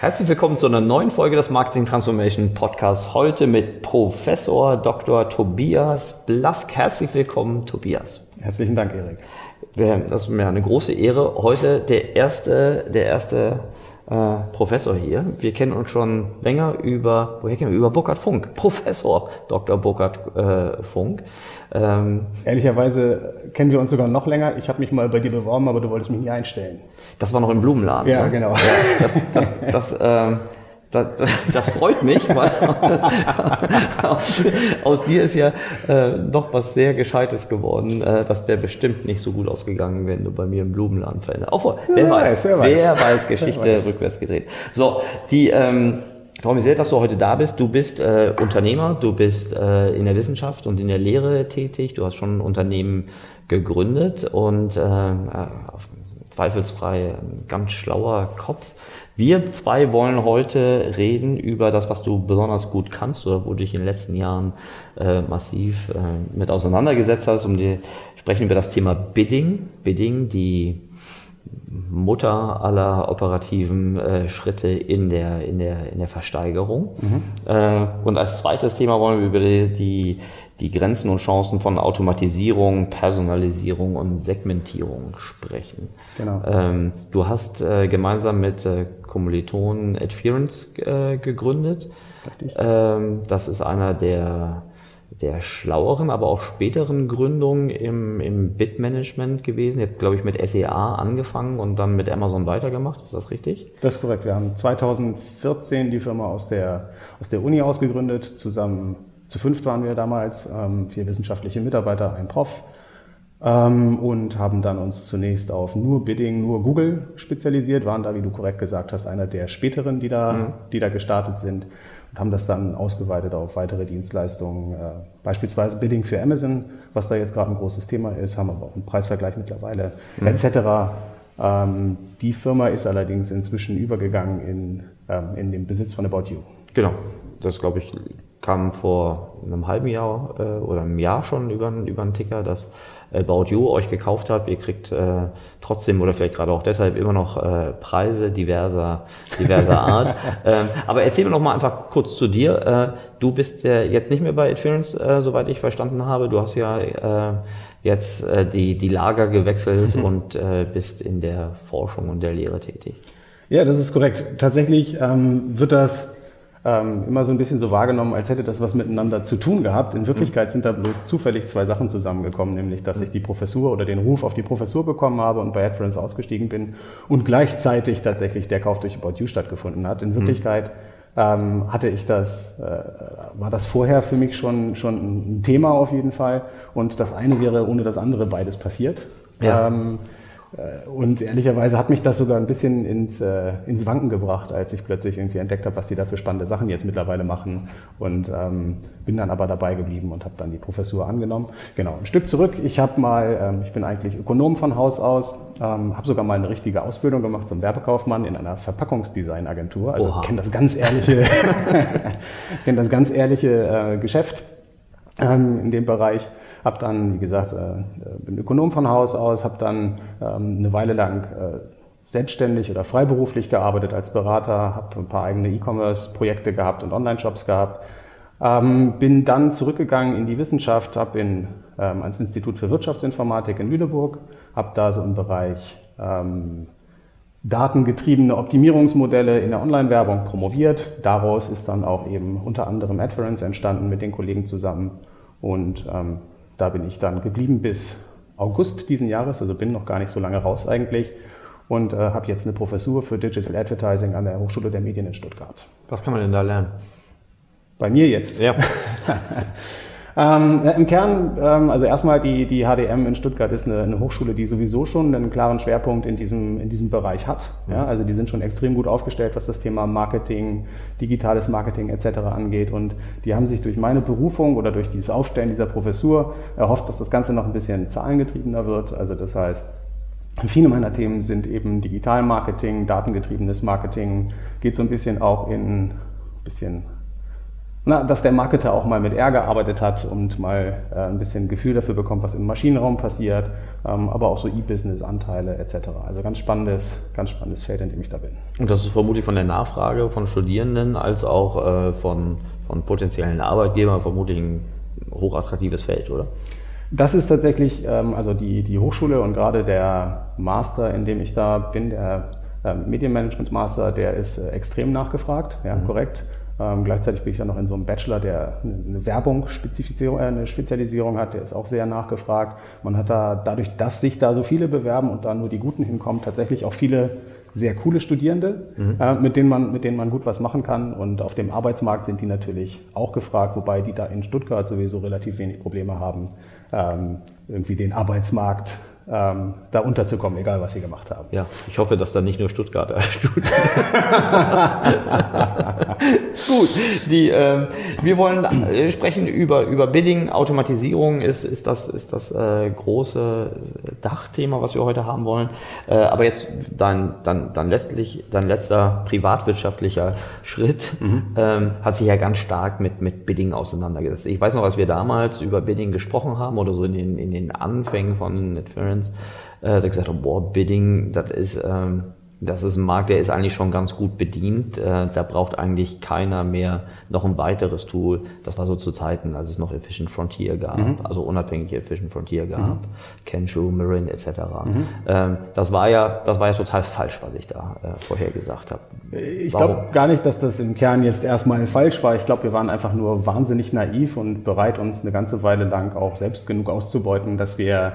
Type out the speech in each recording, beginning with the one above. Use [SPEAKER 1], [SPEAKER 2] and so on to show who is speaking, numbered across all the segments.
[SPEAKER 1] Herzlich willkommen zu einer neuen Folge des Marketing Transformation Podcasts. Heute mit Professor Dr. Tobias Blask. Herzlich willkommen, Tobias.
[SPEAKER 2] Herzlichen Dank, Erik.
[SPEAKER 1] Das ist mir eine große Ehre. Heute der erste, der erste äh, Professor hier. Wir kennen uns schon länger über, woher kennen wir? Über Burkhard Funk. Professor Dr. Burkhard äh, Funk.
[SPEAKER 2] Ähm, Ehrlicherweise kennen wir uns sogar noch länger. Ich habe mich mal bei dir beworben, aber du wolltest mich nie einstellen.
[SPEAKER 1] Das war noch im Blumenladen.
[SPEAKER 2] Ja, ne? genau. Ja,
[SPEAKER 1] das, das, das, ähm, das, das, freut mich, weil aus, aus, dir ist ja äh, doch was sehr Gescheites geworden. Äh, das wäre bestimmt nicht so gut ausgegangen, wenn du bei mir im Blumenladen veränderst. Auch, wer, wer, weiß, wer, weiß, wer weiß Geschichte wer weiß. rückwärts gedreht. So, die ähm, ich freue mich sehr, dass du heute da bist. Du bist äh, Unternehmer, du bist äh, in der Wissenschaft und in der Lehre tätig. Du hast schon ein Unternehmen gegründet und äh, äh zweifelsfrei ein ganz schlauer Kopf. Wir zwei wollen heute reden über das, was du besonders gut kannst oder wo du dich in den letzten Jahren äh, massiv äh, mit auseinandergesetzt hast. Um die sprechen über das Thema Bidding. Bidding, die Mutter aller operativen äh, Schritte in der, in der, in der Versteigerung. Mhm. Äh, und als zweites Thema wollen wir über die, die, die Grenzen und Chancen von Automatisierung, Personalisierung und Segmentierung sprechen. Genau. Ähm, du hast äh, gemeinsam mit äh, Kommilitonen Adference äh, gegründet. Ähm, das ist einer der der schlaueren, aber auch späteren Gründungen im, im Bit-Management gewesen. Ihr habt, glaube ich, mit SEA angefangen und dann mit Amazon weitergemacht. Ist das richtig?
[SPEAKER 2] Das ist korrekt. Wir haben 2014 die Firma aus der, aus der Uni ausgegründet. Zusammen, zu fünft waren wir damals, ähm, vier wissenschaftliche Mitarbeiter, ein Prof. Ähm, und haben dann uns zunächst auf nur Bidding, nur Google spezialisiert, waren da, wie du korrekt gesagt hast, einer der späteren, die da, mhm. die da gestartet sind haben das dann ausgeweitet auf weitere Dienstleistungen, äh, beispielsweise Bidding für Amazon, was da jetzt gerade ein großes Thema ist, haben aber auch einen Preisvergleich mittlerweile, mhm. etc. Ähm, die Firma ist allerdings inzwischen übergegangen in, ähm, in den Besitz von About You.
[SPEAKER 1] Genau, das glaube ich kam vor einem halben Jahr äh, oder einem Jahr schon über, über einen Ticker, dass About You euch gekauft habt. Ihr kriegt äh, trotzdem oder vielleicht gerade auch deshalb immer noch äh, Preise diverser, diverser Art. ähm, aber erzähl mir noch mal einfach kurz zu dir. Äh, du bist ja jetzt nicht mehr bei Adference, äh, soweit ich verstanden habe. Du hast ja äh, jetzt äh, die, die Lager gewechselt und äh, bist in der Forschung und der Lehre tätig.
[SPEAKER 2] Ja, das ist korrekt. Tatsächlich ähm, wird das ähm, immer so ein bisschen so wahrgenommen, als hätte das was miteinander zu tun gehabt. In Wirklichkeit sind da bloß zufällig zwei Sachen zusammengekommen, nämlich dass ich die Professur oder den Ruf auf die Professur bekommen habe und bei Adference ausgestiegen bin und gleichzeitig tatsächlich der Kauf durch About You stattgefunden hat. In Wirklichkeit ähm, hatte ich das, äh, war das vorher für mich schon, schon ein Thema auf jeden Fall und das eine wäre ohne das andere beides passiert. Ja. Ähm, äh, und ehrlicherweise hat mich das sogar ein bisschen ins, äh, ins Wanken gebracht, als ich plötzlich irgendwie entdeckt habe, was die da für spannende Sachen jetzt mittlerweile machen. Und ähm, bin dann aber dabei geblieben und habe dann die Professur angenommen. Genau, ein Stück zurück. Ich habe mal, ähm, ich bin eigentlich Ökonom von Haus aus, ähm, habe sogar mal eine richtige Ausbildung gemacht zum Werbekaufmann in einer Verpackungsdesignagentur. Also kenne das ganz ehrliche, kenne das ganz ehrliche äh, Geschäft ähm, in dem Bereich habe dann, wie gesagt, äh, bin Ökonom von Haus aus, habe dann ähm, eine Weile lang äh, selbstständig oder freiberuflich gearbeitet als Berater, habe ein paar eigene E-Commerce-Projekte gehabt und Online-Shops gehabt. Ähm, bin dann zurückgegangen in die Wissenschaft, habe in, ähm, ans Institut für Wirtschaftsinformatik in Lüneburg, habe da so im Bereich ähm, datengetriebene Optimierungsmodelle in der Online-Werbung promoviert. Daraus ist dann auch eben unter anderem Adference entstanden mit den Kollegen zusammen. Und ähm, da bin ich dann geblieben bis August diesen Jahres, also bin noch gar nicht so lange raus eigentlich und äh, habe jetzt eine Professur für Digital Advertising an der Hochschule der Medien in Stuttgart.
[SPEAKER 1] Was kann man denn da lernen?
[SPEAKER 2] Bei mir jetzt?
[SPEAKER 1] Ja.
[SPEAKER 2] Ähm, Im Kern, ähm, also erstmal die, die HDM in Stuttgart ist eine, eine, Hochschule, die sowieso schon einen klaren Schwerpunkt in diesem, in diesem Bereich hat. Ja, also die sind schon extrem gut aufgestellt, was das Thema Marketing, digitales Marketing etc. angeht. Und die haben sich durch meine Berufung oder durch dieses Aufstellen dieser Professur erhofft, dass das Ganze noch ein bisschen zahlengetriebener wird. Also das heißt, Viele meiner Themen sind eben Digitalmarketing, datengetriebenes Marketing, geht so ein bisschen auch in bisschen na, dass der Marketer auch mal mit R gearbeitet hat und mal äh, ein bisschen Gefühl dafür bekommt, was im Maschinenraum passiert, ähm, aber auch so E-Business-Anteile etc. Also ganz spannendes, ganz spannendes Feld, in dem ich da bin.
[SPEAKER 1] Und das ist vermutlich von der Nachfrage von Studierenden als auch äh, von, von potenziellen Arbeitgebern vermutlich ein hochattraktives Feld, oder?
[SPEAKER 2] Das ist tatsächlich, ähm, also die, die Hochschule und gerade der Master, in dem ich da bin, der äh, Medienmanagement Master, der ist äh, extrem nachgefragt, ja, mhm. korrekt. Ähm, gleichzeitig bin ich dann noch in so einem Bachelor, der eine Werbung Spezifizierung, äh, eine Spezialisierung hat, der ist auch sehr nachgefragt. Man hat da dadurch, dass sich da so viele bewerben und da nur die Guten hinkommen, tatsächlich auch viele sehr coole Studierende, mhm. äh, mit, denen man, mit denen man gut was machen kann. Und auf dem Arbeitsmarkt sind die natürlich auch gefragt, wobei die da in Stuttgart sowieso relativ wenig Probleme haben, ähm, irgendwie den Arbeitsmarkt ähm, da unterzukommen, egal was sie gemacht haben.
[SPEAKER 1] Ja, ich hoffe, dass da nicht nur Stuttgarter Studenten Gut, die, äh, wir wollen äh, sprechen über, über Bidding. Automatisierung ist, ist das, ist das äh, große Dachthema, was wir heute haben wollen. Äh, aber jetzt dein, dann, dann letztlich, dein letzter privatwirtschaftlicher Schritt mhm. ähm, hat sich ja ganz stark mit, mit Bidding auseinandergesetzt. Ich weiß noch, als wir damals über Bidding gesprochen haben oder so in den, in den Anfängen von Netference, äh, da gesagt haben, boah, Bidding, das ist... Ähm, das ist ein Markt, der ist eigentlich schon ganz gut bedient. Äh, da braucht eigentlich keiner mehr noch ein weiteres Tool. Das war so zu Zeiten, als es noch Efficient Frontier gab, mhm. also unabhängig Efficient Frontier gab, mhm. Kensho, Marin etc. Mhm. Ähm, das war ja, das war ja total falsch, was ich da äh, vorher gesagt habe.
[SPEAKER 2] Ich glaube gar nicht, dass das im Kern jetzt erstmal falsch war. Ich glaube, wir waren einfach nur wahnsinnig naiv und bereit, uns eine ganze Weile lang auch selbst genug auszubeuten, dass wir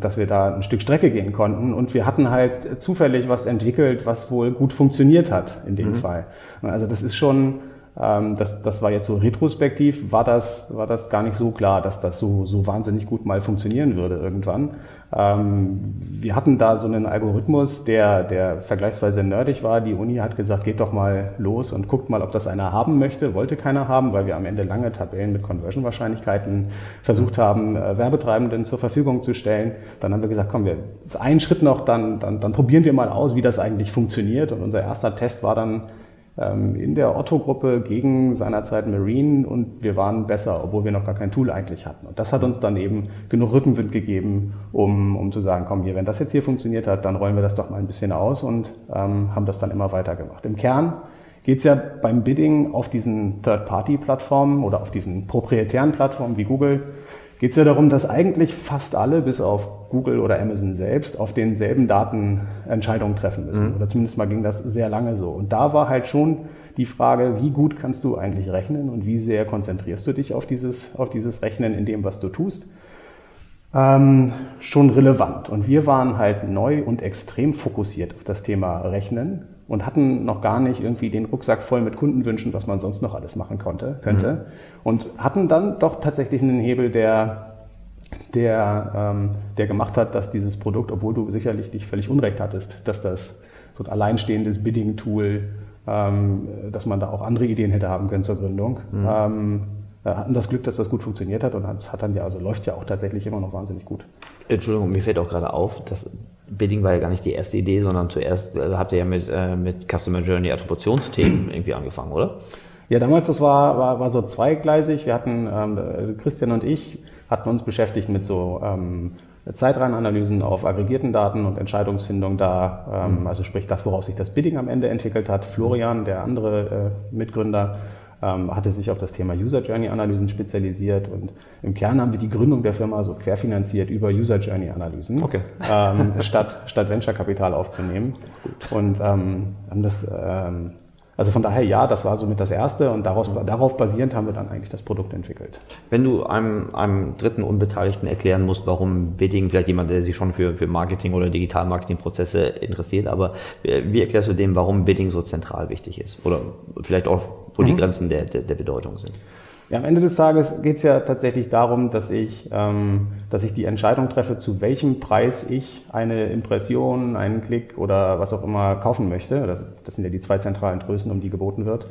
[SPEAKER 2] dass wir da ein Stück Strecke gehen konnten. Und wir hatten halt zufällig was entwickelt, was wohl gut funktioniert hat in dem mhm. Fall. Also das ist schon, ähm, das, das war jetzt so retrospektiv, war das, war das gar nicht so klar, dass das so, so wahnsinnig gut mal funktionieren würde irgendwann. Ähm, wir hatten da so einen Algorithmus, der, der vergleichsweise nerdig war. Die Uni hat gesagt, geht doch mal los und guckt mal, ob das einer haben möchte. Wollte keiner haben, weil wir am Ende lange Tabellen mit Conversion-Wahrscheinlichkeiten versucht haben, äh, Werbetreibenden zur Verfügung zu stellen. Dann haben wir gesagt, komm, wir einen Schritt noch, dann, dann, dann probieren wir mal aus, wie das eigentlich funktioniert. Und unser erster Test war dann in der Otto-Gruppe gegen seinerzeit Marine und wir waren besser, obwohl wir noch gar kein Tool eigentlich hatten. Und das hat uns dann eben genug Rückenwind gegeben, um, um zu sagen, komm hier, wenn das jetzt hier funktioniert hat, dann rollen wir das doch mal ein bisschen aus und ähm, haben das dann immer weiter gemacht. Im Kern geht es ja beim Bidding auf diesen Third-Party-Plattformen oder auf diesen proprietären Plattformen wie Google geht es ja darum, dass eigentlich fast alle, bis auf Google oder Amazon selbst, auf denselben Daten Entscheidungen treffen müssen. Mhm. Oder zumindest mal ging das sehr lange so. Und da war halt schon die Frage, wie gut kannst du eigentlich rechnen und wie sehr konzentrierst du dich auf dieses, auf dieses Rechnen in dem, was du tust, ähm, schon relevant. Und wir waren halt neu und extrem fokussiert auf das Thema Rechnen und hatten noch gar nicht irgendwie den Rucksack voll mit Kundenwünschen, was man sonst noch alles machen konnte, könnte. Mhm. Und hatten dann doch tatsächlich einen Hebel, der, der, ähm, der gemacht hat, dass dieses Produkt, obwohl du sicherlich dich völlig unrecht hattest, dass das so ein alleinstehendes Bidding-Tool, ähm, dass man da auch andere Ideen hätte haben können zur Gründung, mhm. ähm, äh, hatten das Glück, dass das gut funktioniert hat und es hat dann ja, also läuft ja auch tatsächlich immer noch wahnsinnig gut.
[SPEAKER 1] Entschuldigung, mir fällt auch gerade auf, dass Bidding war ja gar nicht die erste Idee, sondern zuerst äh, habt ihr ja mit, äh, mit Customer Journey Attributionsthemen irgendwie angefangen, oder?
[SPEAKER 2] Ja, damals, das war, war, war so zweigleisig. Wir hatten, ähm, Christian und ich hatten uns beschäftigt mit so ähm, Zeitreihenanalysen auf aggregierten Daten und Entscheidungsfindung da, ähm, mhm. also sprich das, woraus sich das Bidding am Ende entwickelt hat. Florian, der andere äh, Mitgründer, hatte sich auf das Thema User Journey Analysen spezialisiert und im Kern haben wir die Gründung der Firma so querfinanziert über User Journey Analysen, okay. ähm, statt, statt Venture Kapital aufzunehmen. Und ähm, haben das ähm, also von daher ja, das war somit das Erste und daraus, darauf basierend haben wir dann eigentlich das Produkt entwickelt.
[SPEAKER 1] Wenn du einem, einem dritten Unbeteiligten erklären musst, warum Bidding, vielleicht jemand, der sich schon für, für Marketing oder Digital-Marketing-Prozesse interessiert, aber wie erklärst du dem, warum Bidding so zentral wichtig ist? Oder vielleicht auch, wo mhm. die Grenzen der, der, der Bedeutung sind?
[SPEAKER 2] Ja, am Ende des Tages geht es ja tatsächlich darum, dass ich, ähm, dass ich die Entscheidung treffe, zu welchem Preis ich eine Impression, einen Klick oder was auch immer kaufen möchte. Das sind ja die zwei zentralen Größen, um die geboten wird.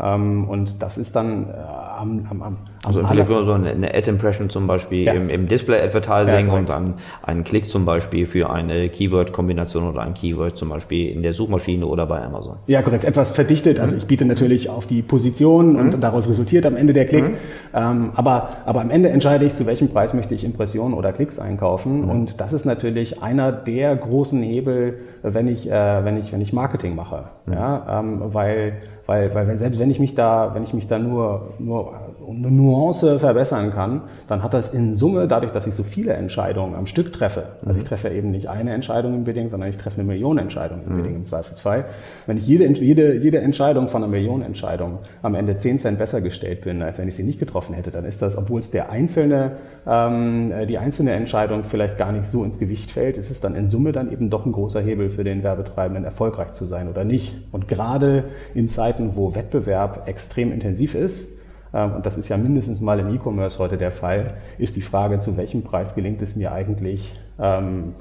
[SPEAKER 2] Ähm, und das ist dann äh, am, am, am
[SPEAKER 1] Also vielleicht so eine, eine Ad-Impression zum Beispiel ja. im, im Display-Advertising ja, und dann einen Klick zum Beispiel für eine Keyword-Kombination oder ein Keyword zum Beispiel in der Suchmaschine oder bei Amazon.
[SPEAKER 2] Ja, korrekt. Etwas verdichtet. Also mhm. ich biete natürlich auf die Position mhm. und daraus resultiert am Ende der Klick. Mhm. Ähm, aber, aber am Ende entscheide ich, zu welchem Preis möchte ich Impressionen oder Klicks einkaufen. Mhm. Und das ist natürlich einer der großen Hebel, wenn ich, äh, wenn ich, wenn ich Marketing mache. Mhm. Ja, ähm, weil weil, weil wenn, selbst wenn ich mich da, wenn ich mich da nur, nur eine Nuance verbessern kann, dann hat das in Summe, dadurch, dass ich so viele Entscheidungen am Stück treffe, also ich mhm. treffe eben nicht eine Entscheidung im Bidding, sondern ich treffe eine Million Entscheidungen im mhm. Bidding im Zweifelsfall. Wenn ich jede, jede, jede Entscheidung von einer Million Entscheidung am Ende 10 Cent besser gestellt bin, als wenn ich sie nicht getroffen hätte, dann ist das, obwohl es der einzelne, ähm, die einzelne Entscheidung vielleicht gar nicht so ins Gewicht fällt, ist es dann in Summe dann eben doch ein großer Hebel für den Werbetreibenden, erfolgreich zu sein oder nicht. Und gerade in Zeiten, wo Wettbewerb extrem intensiv ist, und das ist ja mindestens mal im E-Commerce heute der Fall, ist die Frage, zu welchem Preis gelingt es mir eigentlich, ähm,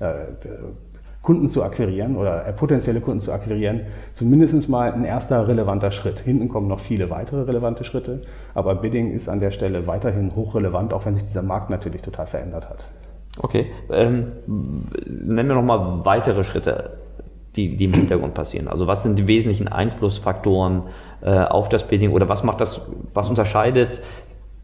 [SPEAKER 2] äh, Kunden zu akquirieren oder äh, potenzielle Kunden zu akquirieren, zumindest mal ein erster relevanter Schritt. Hinten kommen noch viele weitere relevante Schritte, aber Bidding ist an der Stelle weiterhin hochrelevant, auch wenn sich dieser Markt natürlich total verändert hat.
[SPEAKER 1] Okay, ähm, nennen wir nochmal weitere Schritte die, die im Hintergrund passieren. Also was sind die wesentlichen Einflussfaktoren äh, auf das Bidding oder was macht das, was unterscheidet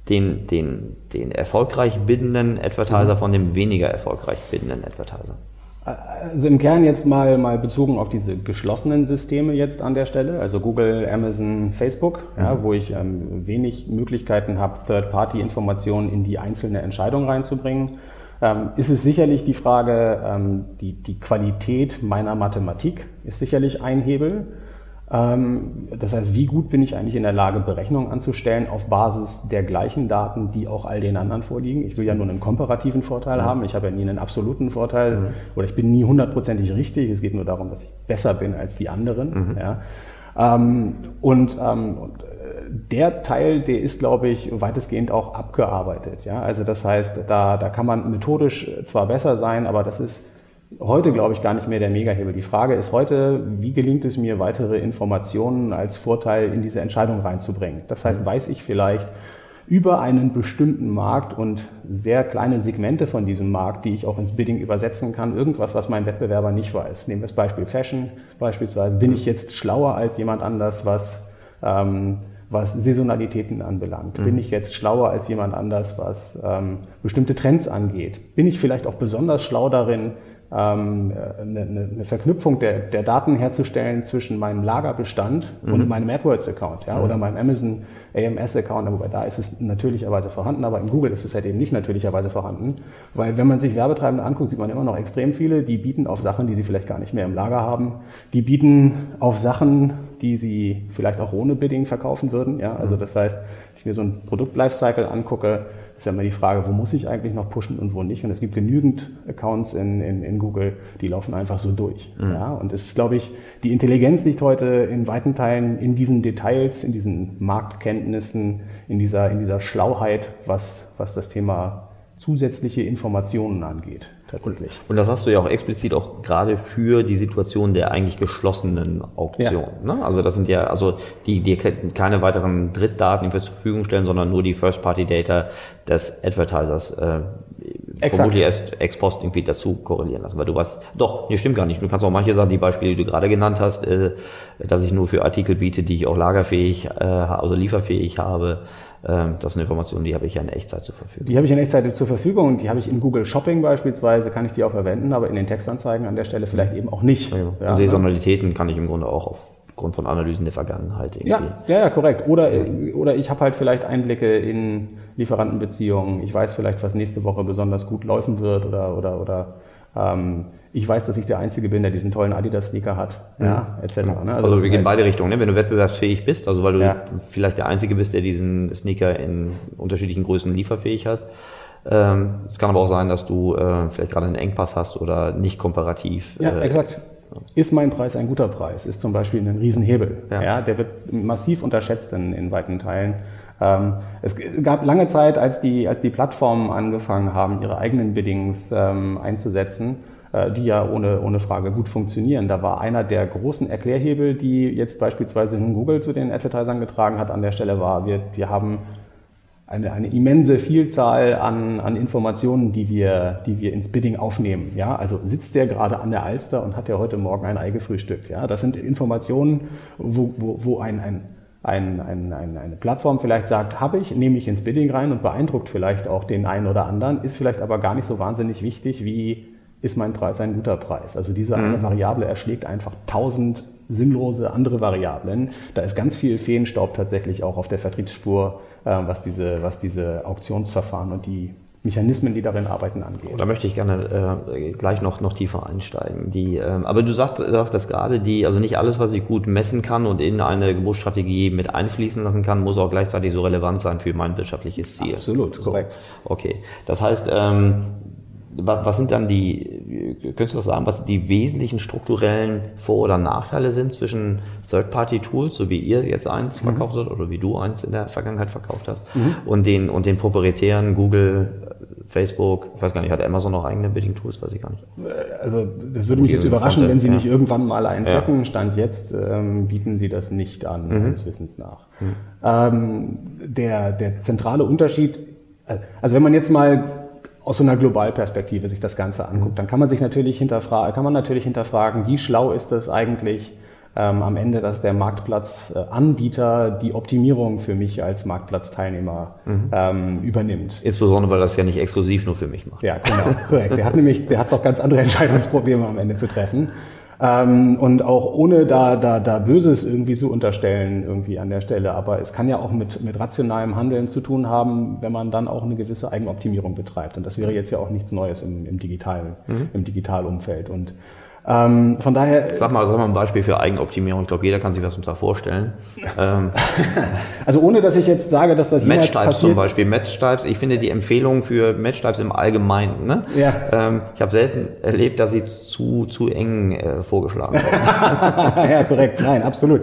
[SPEAKER 1] den, den, den erfolgreich biddenden Advertiser mhm. von dem weniger erfolgreich biddenden Advertiser?
[SPEAKER 2] Also im Kern jetzt mal, mal bezogen auf diese geschlossenen Systeme jetzt an der Stelle, also Google, Amazon, Facebook, mhm. ja, wo ich ähm, wenig Möglichkeiten habe, Third-Party-Informationen in die einzelne Entscheidung reinzubringen ähm, ist es sicherlich die Frage, ähm, die, die Qualität meiner Mathematik ist sicherlich ein Hebel. Ähm, das heißt, wie gut bin ich eigentlich in der Lage, Berechnungen anzustellen auf Basis der gleichen Daten, die auch all den anderen vorliegen? Ich will ja nur einen komparativen Vorteil ja. haben. Ich habe ja nie einen absoluten Vorteil mhm. oder ich bin nie hundertprozentig richtig. Es geht nur darum, dass ich besser bin als die anderen. Mhm. Ja. Ähm, und, ähm, und der Teil, der ist, glaube ich, weitestgehend auch abgearbeitet. Ja? Also das heißt, da, da kann man methodisch zwar besser sein, aber das ist heute, glaube ich, gar nicht mehr der Megahebel. Die Frage ist heute, wie gelingt es mir, weitere Informationen als Vorteil in diese Entscheidung reinzubringen? Das heißt, weiß ich vielleicht über einen bestimmten Markt und sehr kleine Segmente von diesem Markt, die ich auch ins Bidding übersetzen kann, irgendwas, was mein Wettbewerber nicht weiß. Nehmen wir das Beispiel Fashion beispielsweise. Bin ich jetzt schlauer als jemand anders, was ähm, was Saisonalitäten anbelangt? Mhm. Bin ich jetzt schlauer als jemand anders, was ähm, bestimmte Trends angeht? Bin ich vielleicht auch besonders schlau darin, ähm, eine, eine Verknüpfung der, der Daten herzustellen zwischen meinem Lagerbestand mhm. und meinem AdWords-Account ja, mhm. oder meinem Amazon AMS-Account, wobei da ist es natürlicherweise vorhanden, aber in Google ist es halt eben nicht natürlicherweise vorhanden, weil wenn man sich Werbetreibende anguckt, sieht man immer noch extrem viele, die bieten auf Sachen, die sie vielleicht gar nicht mehr im Lager haben, die bieten auf Sachen, die sie vielleicht auch ohne Bidding verkaufen würden. Ja? Also mhm. das heißt, wenn ich mir so ein Produkt-Lifecycle angucke, ist ja immer die Frage, wo muss ich eigentlich noch pushen und wo nicht. Und es gibt genügend Accounts in, in, in Google, die laufen einfach so durch. Mhm. Ja? Und es ist, glaube ich, die Intelligenz liegt heute in weiten Teilen in diesen Details, in diesen Marktkenntnissen, in dieser, in dieser Schlauheit, was, was das Thema zusätzliche Informationen angeht
[SPEAKER 1] tatsächlich. Und das hast du ja auch explizit auch gerade für die Situation der eigentlich geschlossenen Auktion. Ja. Ne? Also das sind ja, also die, die keine weiteren Drittdaten zur Verfügung stellen, sondern nur die First-Party-Data des Advertisers äh, vermutlich erst ex post irgendwie dazu korrelieren lassen. Weil du weißt, doch, nee, stimmt gar nicht. Du kannst auch manche Sachen, die Beispiele, die du gerade genannt hast, äh, dass ich nur für Artikel biete, die ich auch lagerfähig, äh, also lieferfähig habe, das sind Informationen, die habe ich ja in Echtzeit zur Verfügung.
[SPEAKER 2] Die habe ich in Echtzeit zur Verfügung und die habe ich in Google Shopping beispielsweise, kann ich die auch verwenden, aber in den Textanzeigen an der Stelle vielleicht eben auch nicht. Ja,
[SPEAKER 1] ja, und Saisonalitäten ne? kann ich im Grunde auch aufgrund von Analysen der Vergangenheit
[SPEAKER 2] irgendwie. Ja, ja, ja korrekt. Oder, oder ich habe halt vielleicht Einblicke in Lieferantenbeziehungen. Ich weiß vielleicht, was nächste Woche besonders gut laufen wird oder, oder, oder ähm, ich weiß, dass ich der Einzige bin, der diesen tollen Adidas-Sneaker hat, ja, ja etc.
[SPEAKER 1] Ne? Also, also wir gehen halt beide Richtungen, ne? wenn du wettbewerbsfähig bist, also weil du ja. vielleicht der Einzige bist, der diesen Sneaker in unterschiedlichen Größen lieferfähig hat. Ähm, es kann aber auch sein, dass du äh, vielleicht gerade einen Engpass hast oder nicht komparativ.
[SPEAKER 2] Ja, äh, exakt. Ist mein Preis ein guter Preis? Ist zum Beispiel ein Riesenhebel. Ja. ja der wird massiv unterschätzt in, in weiten Teilen. Ähm, es gab lange Zeit, als die, als die Plattformen angefangen haben, ihre eigenen Biddings ähm, einzusetzen, die ja ohne, ohne Frage gut funktionieren. Da war einer der großen Erklärhebel, die jetzt beispielsweise Google zu den Advertisern getragen hat, an der Stelle war, wir, wir haben eine, eine immense Vielzahl an, an Informationen, die wir, die wir ins Bidding aufnehmen. Ja, also sitzt der gerade an der Alster und hat ja heute Morgen ein Ei gefrühstückt. Ja, das sind Informationen, wo, wo, wo ein, ein, ein, ein, ein, eine Plattform vielleicht sagt, habe ich, nehme ich ins Bidding rein und beeindruckt vielleicht auch den einen oder anderen, ist vielleicht aber gar nicht so wahnsinnig wichtig, wie ist mein Preis ein guter Preis. Also diese eine mhm. Variable erschlägt einfach tausend sinnlose andere Variablen. Da ist ganz viel Feenstaub tatsächlich auch auf der Vertriebsspur, äh, was, diese, was diese Auktionsverfahren und die Mechanismen, die darin arbeiten, angeht.
[SPEAKER 1] Da möchte ich gerne äh, gleich noch, noch tiefer einsteigen. Die, ähm, aber du sagst, sagst gerade, die, also nicht alles, was ich gut messen kann und in eine Geburtsstrategie mit einfließen lassen kann, muss auch gleichzeitig so relevant sein für mein wirtschaftliches Ziel.
[SPEAKER 2] Absolut, korrekt.
[SPEAKER 1] So, okay. Das heißt, ähm, was sind dann die, könntest du das sagen, was die wesentlichen strukturellen Vor- oder Nachteile sind zwischen Third-Party-Tools, so wie ihr jetzt eins mhm. verkauft habt oder wie du eins in der Vergangenheit verkauft hast, mhm. und den, und den proprietären Google, Facebook, ich weiß gar nicht, hat Amazon noch eigene Bidding-Tools, weiß ich gar nicht.
[SPEAKER 2] Also das würde mich jetzt überraschen, wenn sie ja. nicht irgendwann mal eins ja. hätten. Stand jetzt ähm, bieten sie das nicht an, mhm. meines Wissens nach. Mhm. Ähm, der, der zentrale Unterschied, äh, also wenn man jetzt mal aus so einer Globalperspektive sich das Ganze anguckt, dann kann man sich natürlich hinterfragen, kann man natürlich hinterfragen, wie schlau ist es eigentlich ähm, am Ende, dass der Marktplatzanbieter die Optimierung für mich als Marktplatzteilnehmer mhm. ähm, übernimmt.
[SPEAKER 1] Insbesondere, weil das ja nicht exklusiv nur für mich macht.
[SPEAKER 2] Ja, genau, korrekt. Der hat nämlich, der hat doch ganz andere Entscheidungsprobleme am Ende zu treffen. Ähm, und auch ohne da, da, da Böses irgendwie zu unterstellen, irgendwie an der Stelle. Aber es kann ja auch mit, mit rationalem Handeln zu tun haben, wenn man dann auch eine gewisse Eigenoptimierung betreibt. Und das wäre jetzt ja auch nichts Neues im, im digitalen, mhm. im Digitalumfeld. Und ähm, von daher.
[SPEAKER 1] Sag mal, sag mal ein Beispiel für Eigenoptimierung. Ich glaube, jeder kann sich was darunter vorstellen.
[SPEAKER 2] Ähm, also ohne, dass ich jetzt sage, dass das
[SPEAKER 1] Match-Types zum Beispiel. Match-Types. Ich finde die Empfehlung für Match-Types im Allgemeinen. Ne? Ja. Ähm, ich habe selten erlebt, dass sie zu zu eng äh, vorgeschlagen
[SPEAKER 2] werden. ja, korrekt. Nein, absolut.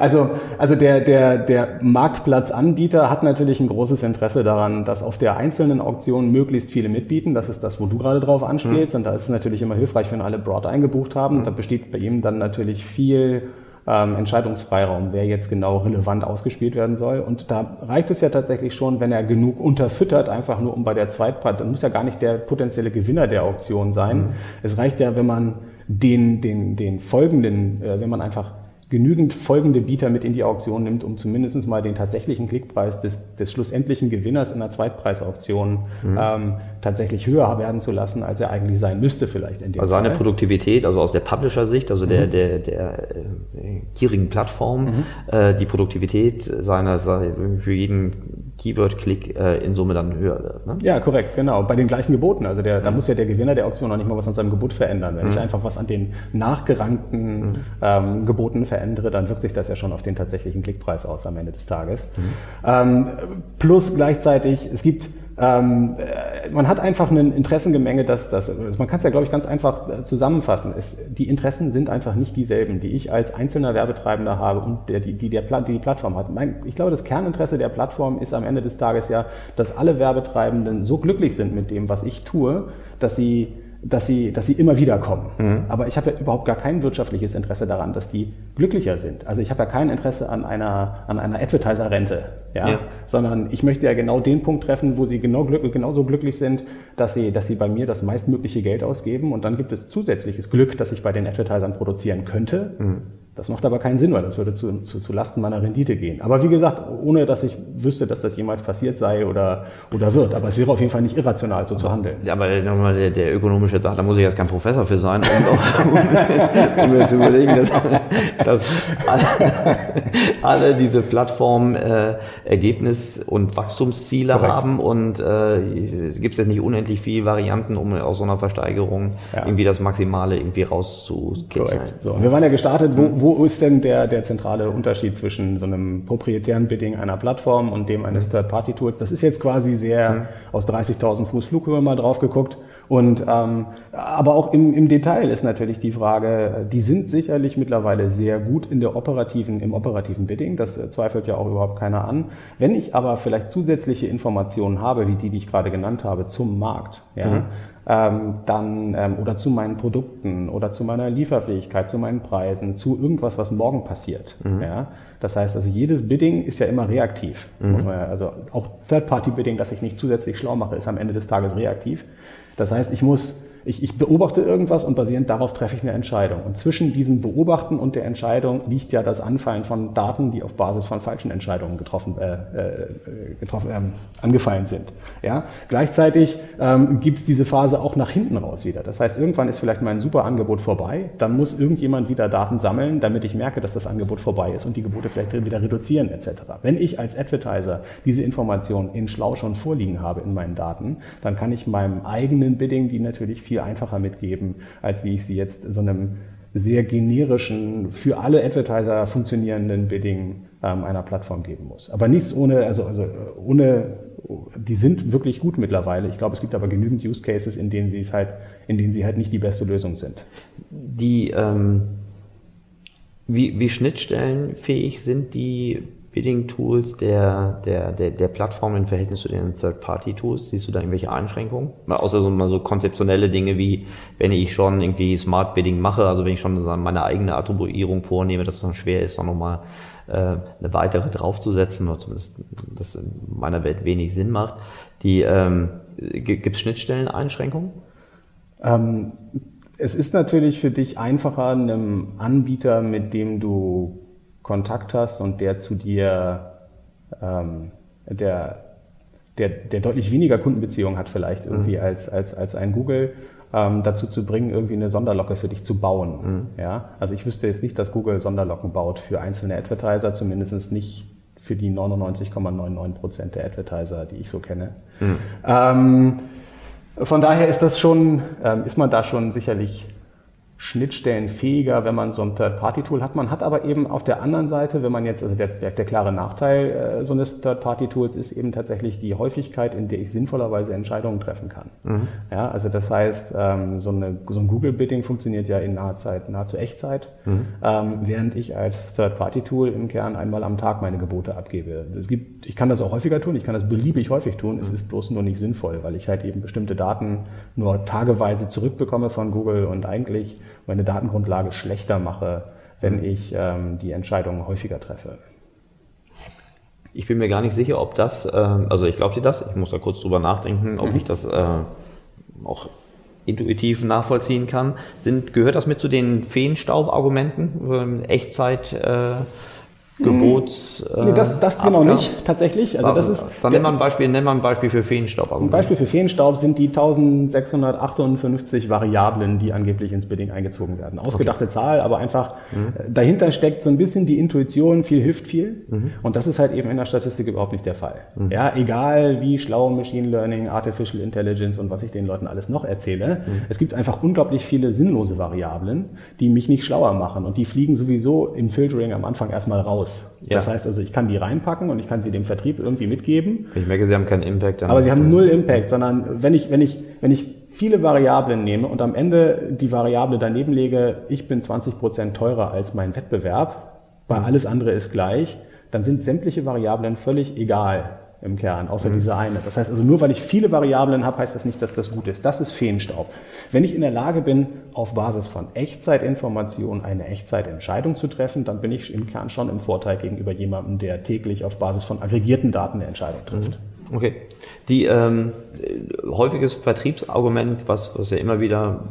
[SPEAKER 2] Also also der der der Marktplatzanbieter hat natürlich ein großes Interesse daran, dass auf der einzelnen Auktion möglichst viele mitbieten. Das ist das, wo du gerade drauf anspielst. Hm. Und da ist es natürlich immer hilfreich, wenn alle broad eingebucht gebucht haben. Mhm. Da besteht bei ihm dann natürlich viel ähm, Entscheidungsfreiraum, wer jetzt genau relevant ausgespielt werden soll. Und da reicht es ja tatsächlich schon, wenn er genug unterfüttert, einfach nur um bei der Zweitpart, dann muss ja gar nicht der potenzielle Gewinner der Auktion sein. Mhm. Es reicht ja, wenn man den, den, den folgenden, äh, wenn man einfach genügend folgende Bieter mit in die Auktion nimmt, um zumindest mal den tatsächlichen Klickpreis des, des schlussendlichen Gewinners in der Zweitpreisauktion mhm. ähm, tatsächlich höher werden zu lassen, als er eigentlich sein müsste vielleicht in
[SPEAKER 1] dem Also seine Produktivität, also aus der Publisher-Sicht, also der, mhm. der, der äh, gierigen Plattform, mhm. äh, die Produktivität seiner für jeden Keyword-Klick äh, in Summe dann höher wird.
[SPEAKER 2] Ne? Ja, korrekt, genau. Bei den gleichen Geboten. Also der, da muss ja der Gewinner der Auktion noch nicht mal was an seinem Gebot verändern. Wenn ich mhm. einfach was an den nachgerankten mhm. ähm, Geboten verändere, verändere, dann wirkt sich das ja schon auf den tatsächlichen Klickpreis aus am Ende des Tages. Mhm. Ähm, plus gleichzeitig, es gibt ähm, äh, man hat einfach ein Interessengemenge, dass das, man kann es ja, glaube ich, ganz einfach äh, zusammenfassen. Es, die Interessen sind einfach nicht dieselben, die ich als einzelner Werbetreibender habe und der, die, die, der, die, die Plattform hat. Mein, ich glaube, das Kerninteresse der Plattform ist am Ende des Tages ja, dass alle Werbetreibenden so glücklich sind mit dem, was ich tue, dass sie dass sie, dass sie immer wieder kommen. Mhm. Aber ich habe ja überhaupt gar kein wirtschaftliches Interesse daran, dass die glücklicher sind. Also ich habe ja kein Interesse an einer, an einer Advertiser-Rente, ja? ja? sondern ich möchte ja genau den Punkt treffen, wo sie genau glück, genauso glücklich sind, dass sie, dass sie bei mir das meistmögliche Geld ausgeben und dann gibt es zusätzliches Glück, das ich bei den Advertisern produzieren könnte. Mhm. Das macht aber keinen Sinn, weil das würde zu, zu, zu Lasten meiner Rendite gehen. Aber wie gesagt, ohne dass ich wüsste, dass das jemals passiert sei oder, oder wird. Aber es wäre auf jeden Fall nicht irrational, so zu handeln.
[SPEAKER 1] Ja, aber nochmal der, der ökonomische sagt, da muss ich jetzt kein Professor für sein, um, um, um mir zu überlegen, dass, dass alle, alle diese Plattformen äh, Ergebnis- und Wachstumsziele Korrekt. haben und äh, es gibt jetzt nicht unendlich viele Varianten, um aus so einer Versteigerung ja. irgendwie das Maximale irgendwie rauszukitzeln.
[SPEAKER 2] So, wir waren ja gestartet, wo, wo wo ist denn der, der zentrale Unterschied zwischen so einem proprietären Bidding einer Plattform und dem eines Third-Party-Tools? Das ist jetzt quasi sehr mhm. aus 30.000 Fuß Flughöhe mal drauf geguckt. Und ähm, aber auch im, im Detail ist natürlich die Frage, die sind sicherlich mittlerweile sehr gut in der operativen, im operativen Bidding, das äh, zweifelt ja auch überhaupt keiner an. Wenn ich aber vielleicht zusätzliche Informationen habe, wie die, die ich gerade genannt habe, zum Markt, ja, mhm. Ähm, dann ähm, oder zu meinen Produkten oder zu meiner Lieferfähigkeit, zu meinen Preisen, zu irgendwas, was morgen passiert, mhm. ja, das heißt also, jedes Bidding ist ja immer reaktiv. Mhm. Also auch Third-Party-Bidding, das ich nicht zusätzlich schlau mache, ist am Ende des Tages reaktiv. Das heißt, ich muss ich, ich beobachte irgendwas und basierend darauf treffe ich eine Entscheidung. Und zwischen diesem Beobachten und der Entscheidung liegt ja das Anfallen von Daten, die auf Basis von falschen Entscheidungen getroffen, äh, äh, getroffen ähm, angefallen sind. Ja? Gleichzeitig ähm, gibt es diese Phase auch nach hinten raus wieder. Das heißt, irgendwann ist vielleicht mein super Angebot vorbei, dann muss irgendjemand wieder Daten sammeln, damit ich merke, dass das Angebot vorbei ist und die Gebote vielleicht wieder reduzieren etc. Wenn ich als Advertiser diese Information in Schlau schon vorliegen habe in meinen Daten, dann kann ich meinem eigenen Bidding die natürlich viel viel einfacher mitgeben, als wie ich sie jetzt so einem sehr generischen, für alle Advertiser funktionierenden Bidding ähm, einer Plattform geben muss. Aber nichts ohne, also, also ohne, die sind wirklich gut mittlerweile. Ich glaube, es gibt aber genügend Use Cases, in denen sie es halt, in denen sie halt nicht die beste Lösung sind.
[SPEAKER 1] Die, ähm, wie, wie schnittstellenfähig sind die Bidding-Tools der, der, der, der Plattform im Verhältnis zu den Third-Party-Tools? Siehst du da irgendwelche Einschränkungen? Mal außer so, mal so konzeptionelle Dinge wie, wenn ich schon irgendwie Smart Bidding mache, also wenn ich schon meine eigene Attribuierung vornehme, dass es dann schwer ist, dann nochmal äh, eine weitere draufzusetzen, oder zumindest das in meiner Welt wenig Sinn macht. Die, ähm, gibt es Schnittstellen-Einschränkungen?
[SPEAKER 2] Ähm, es ist natürlich für dich einfacher, einem Anbieter, mit dem du Kontakt hast und der zu dir, ähm, der, der, der deutlich weniger Kundenbeziehungen hat vielleicht irgendwie mhm. als, als, als ein Google, ähm, dazu zu bringen, irgendwie eine Sonderlocke für dich zu bauen. Mhm. Ja? Also ich wüsste jetzt nicht, dass Google Sonderlocken baut für einzelne Advertiser, zumindest nicht für die 99,99 Prozent der Advertiser, die ich so kenne. Mhm. Ähm, von daher ist das schon, ähm, ist man da schon sicherlich schnittstellenfähiger, wenn man so ein Third-Party-Tool hat. Man hat aber eben auf der anderen Seite, wenn man jetzt, also der, der, der klare Nachteil äh, so eines Third-Party-Tools ist eben tatsächlich die Häufigkeit, in der ich sinnvollerweise Entscheidungen treffen kann. Mhm. Ja, also das heißt, ähm, so, eine, so ein Google-Bidding funktioniert ja in naher Zeit, nahezu Echtzeit, mhm. ähm, während ich als Third-Party-Tool im Kern einmal am Tag meine Gebote abgebe. Es gibt, ich kann das auch häufiger tun, ich kann das beliebig häufig tun, mhm. es ist bloß nur nicht sinnvoll, weil ich halt eben bestimmte Daten nur tageweise zurückbekomme von Google und eigentlich meine Datengrundlage schlechter mache, wenn mhm. ich ähm, die Entscheidungen häufiger treffe.
[SPEAKER 1] Ich bin mir gar nicht sicher, ob das, äh, also ich glaube dir das, ich muss da kurz drüber nachdenken, ob mhm. ich das äh, auch intuitiv nachvollziehen kann. Sind, gehört das mit zu den Feenstaub-Argumenten? Echtzeit äh, Gebots.
[SPEAKER 2] nee, das, das genau nicht, tatsächlich.
[SPEAKER 1] Also das ist, dann nehmen wir ein Beispiel, nehmen wir ein Beispiel für Feenstaub.
[SPEAKER 2] Ein Beispiel für Feenstaub sind die 1658 Variablen, die angeblich ins Bidding eingezogen werden. Ausgedachte okay. Zahl, aber einfach mhm. Äh, dahinter steckt so ein bisschen die Intuition, viel hilft viel. Mhm. Und das ist halt eben in der Statistik überhaupt nicht der Fall. Mhm. Ja, egal wie schlau Machine Learning, Artificial Intelligence und was ich den Leuten alles noch erzähle, mhm. es gibt einfach unglaublich viele sinnlose Variablen, die mich nicht schlauer machen. Und die fliegen sowieso im Filtering am Anfang erstmal raus aus. Ja. Das heißt also, ich kann die reinpacken und ich kann sie dem Vertrieb irgendwie mitgeben.
[SPEAKER 1] Ich merke, sie haben keinen Impact.
[SPEAKER 2] Aber sie haben null Impact, sondern wenn ich, wenn ich, wenn ich viele Variablen nehme und am Ende die Variable daneben lege, ich bin 20 Prozent teurer als mein Wettbewerb, weil mhm. alles andere ist gleich, dann sind sämtliche Variablen völlig egal im Kern, außer mhm. diese eine. Das heißt also, nur weil ich viele Variablen habe, heißt das nicht, dass das gut ist. Das ist Feenstaub. Wenn ich in der Lage bin, auf Basis von Echtzeitinformationen eine Echtzeitentscheidung zu treffen, dann bin ich im Kern schon im Vorteil gegenüber jemandem, der täglich auf Basis von aggregierten Daten eine Entscheidung trifft.
[SPEAKER 1] Mhm. Okay. Die ähm, häufiges Vertriebsargument, was, was ja immer wieder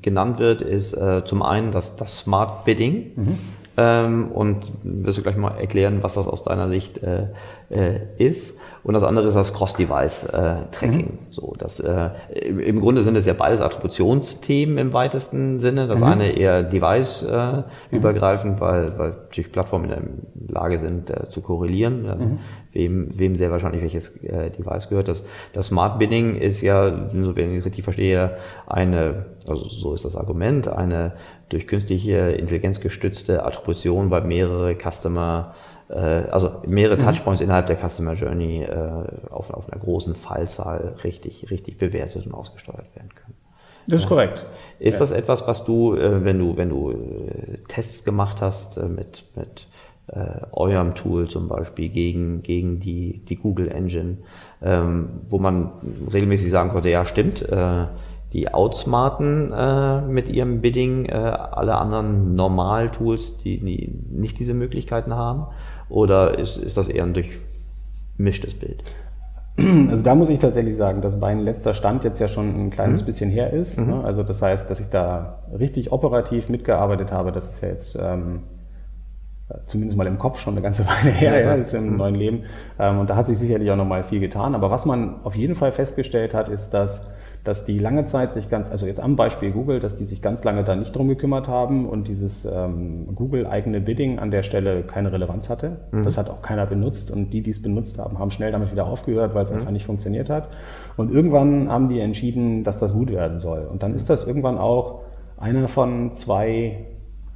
[SPEAKER 1] genannt wird, ist äh, zum einen das, das Smart Bidding. Mhm. Ähm, und wirst du gleich mal erklären, was das aus deiner Sicht äh, äh, ist. Und das andere ist das Cross-Device-Tracking. Mhm. So, das, äh, Im Grunde sind es ja beides Attributionsthemen im weitesten Sinne. Das mhm. eine eher device-übergreifend, äh, weil, weil natürlich Plattformen in der Lage sind äh, zu korrelieren, äh, mhm. wem, wem sehr wahrscheinlich welches äh, Device gehört. Das, das Smart Bidding ist ja, so wenn ich richtig verstehe, eine, also so ist das Argument, eine durch künstliche Intelligenz gestützte Attribution bei mehrere Customer also mehrere mhm. Touchpoints innerhalb der Customer Journey äh, auf, auf einer großen Fallzahl richtig, richtig bewertet und ausgesteuert werden können.
[SPEAKER 2] Das ist korrekt.
[SPEAKER 1] Ist ja. das etwas, was du, äh, wenn du, wenn du Tests gemacht hast mit, mit eurem Tool zum Beispiel gegen, gegen die, die Google Engine, ähm, wo man regelmäßig sagen konnte, ja stimmt, die outsmarten äh, mit ihrem Bidding äh, alle anderen Normal-Tools, die, die nicht diese Möglichkeiten haben? Oder ist, ist das eher ein durchmischtes Bild?
[SPEAKER 2] Also da muss ich tatsächlich sagen, dass mein letzter Stand jetzt ja schon ein kleines mhm. bisschen her ist. Mhm. Ne? Also das heißt, dass ich da richtig operativ mitgearbeitet habe, das ist ja jetzt ähm, zumindest mal im Kopf schon eine ganze Weile her, ja, ja ist im mhm. neuen Leben. Ähm, und da hat sich sicherlich auch nochmal viel getan. Aber was man auf jeden Fall festgestellt hat, ist, dass dass die lange Zeit sich ganz, also jetzt am Beispiel Google, dass die sich ganz lange da nicht drum gekümmert haben und dieses ähm, Google-eigene Bidding an der Stelle keine Relevanz hatte. Mhm. Das hat auch keiner benutzt und die, die es benutzt haben, haben schnell damit wieder aufgehört, weil es mhm. einfach nicht funktioniert hat. Und irgendwann haben die entschieden, dass das gut werden soll. Und dann ist das irgendwann auch einer von zwei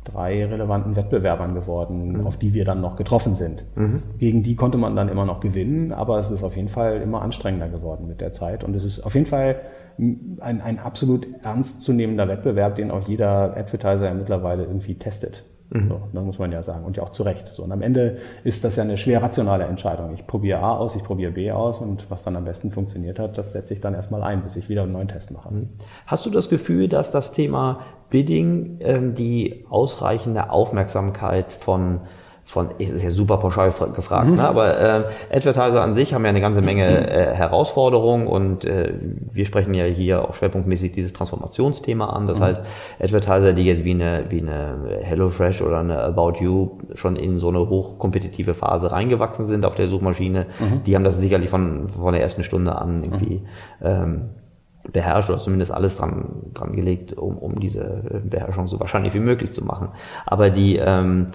[SPEAKER 2] drei relevanten Wettbewerbern geworden, mhm. auf die wir dann noch getroffen sind. Mhm. Gegen die konnte man dann immer noch gewinnen, aber es ist auf jeden Fall immer anstrengender geworden mit der Zeit. Und es ist auf jeden Fall ein, ein absolut ernstzunehmender Wettbewerb, den auch jeder Advertiser ja mittlerweile irgendwie testet. Mhm. So, dann muss man ja sagen. Und ja auch zu Recht. So, und am Ende ist das ja eine schwer rationale Entscheidung. Ich probiere A aus, ich probiere B aus und was dann am besten funktioniert hat, das setze ich dann erstmal ein, bis ich wieder einen neuen Test mache. Mhm.
[SPEAKER 1] Hast du das Gefühl, dass das Thema Bidding ähm, die ausreichende Aufmerksamkeit von von, ist ja super pauschal gefragt, mhm. ne? aber äh, Advertiser an sich haben ja eine ganze Menge äh, Herausforderungen und äh, wir sprechen ja hier auch schwerpunktmäßig dieses Transformationsthema an. Das mhm. heißt, Advertiser, die jetzt wie eine, wie eine HelloFresh oder eine About You schon in so eine hochkompetitive Phase reingewachsen sind auf der Suchmaschine, mhm. die haben das sicherlich von, von der ersten Stunde an irgendwie mhm. ähm, beherrscht oder zumindest alles dran, dran gelegt, um, um diese Beherrschung so wahrscheinlich wie möglich zu machen. Aber die ähm,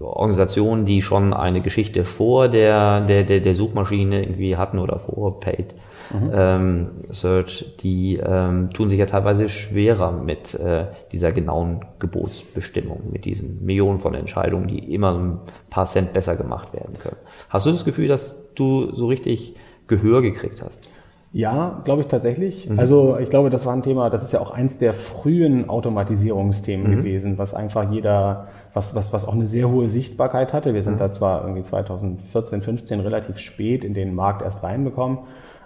[SPEAKER 1] Organisationen, die schon eine Geschichte vor der, der, der, der Suchmaschine irgendwie hatten oder vor Paid mhm. ähm, Search, die ähm, tun sich ja teilweise schwerer mit äh, dieser genauen Gebotsbestimmung, mit diesen Millionen von Entscheidungen, die immer ein paar Cent besser gemacht werden können. Hast du das Gefühl, dass du so richtig Gehör gekriegt hast?
[SPEAKER 2] Ja, glaube ich tatsächlich. Mhm. Also ich glaube, das war ein Thema, das ist ja auch eins der frühen Automatisierungsthemen mhm. gewesen, was einfach jeder, was, was, was auch eine sehr hohe Sichtbarkeit hatte. Wir sind mhm. da zwar irgendwie 2014, 15 relativ spät in den Markt erst reinbekommen,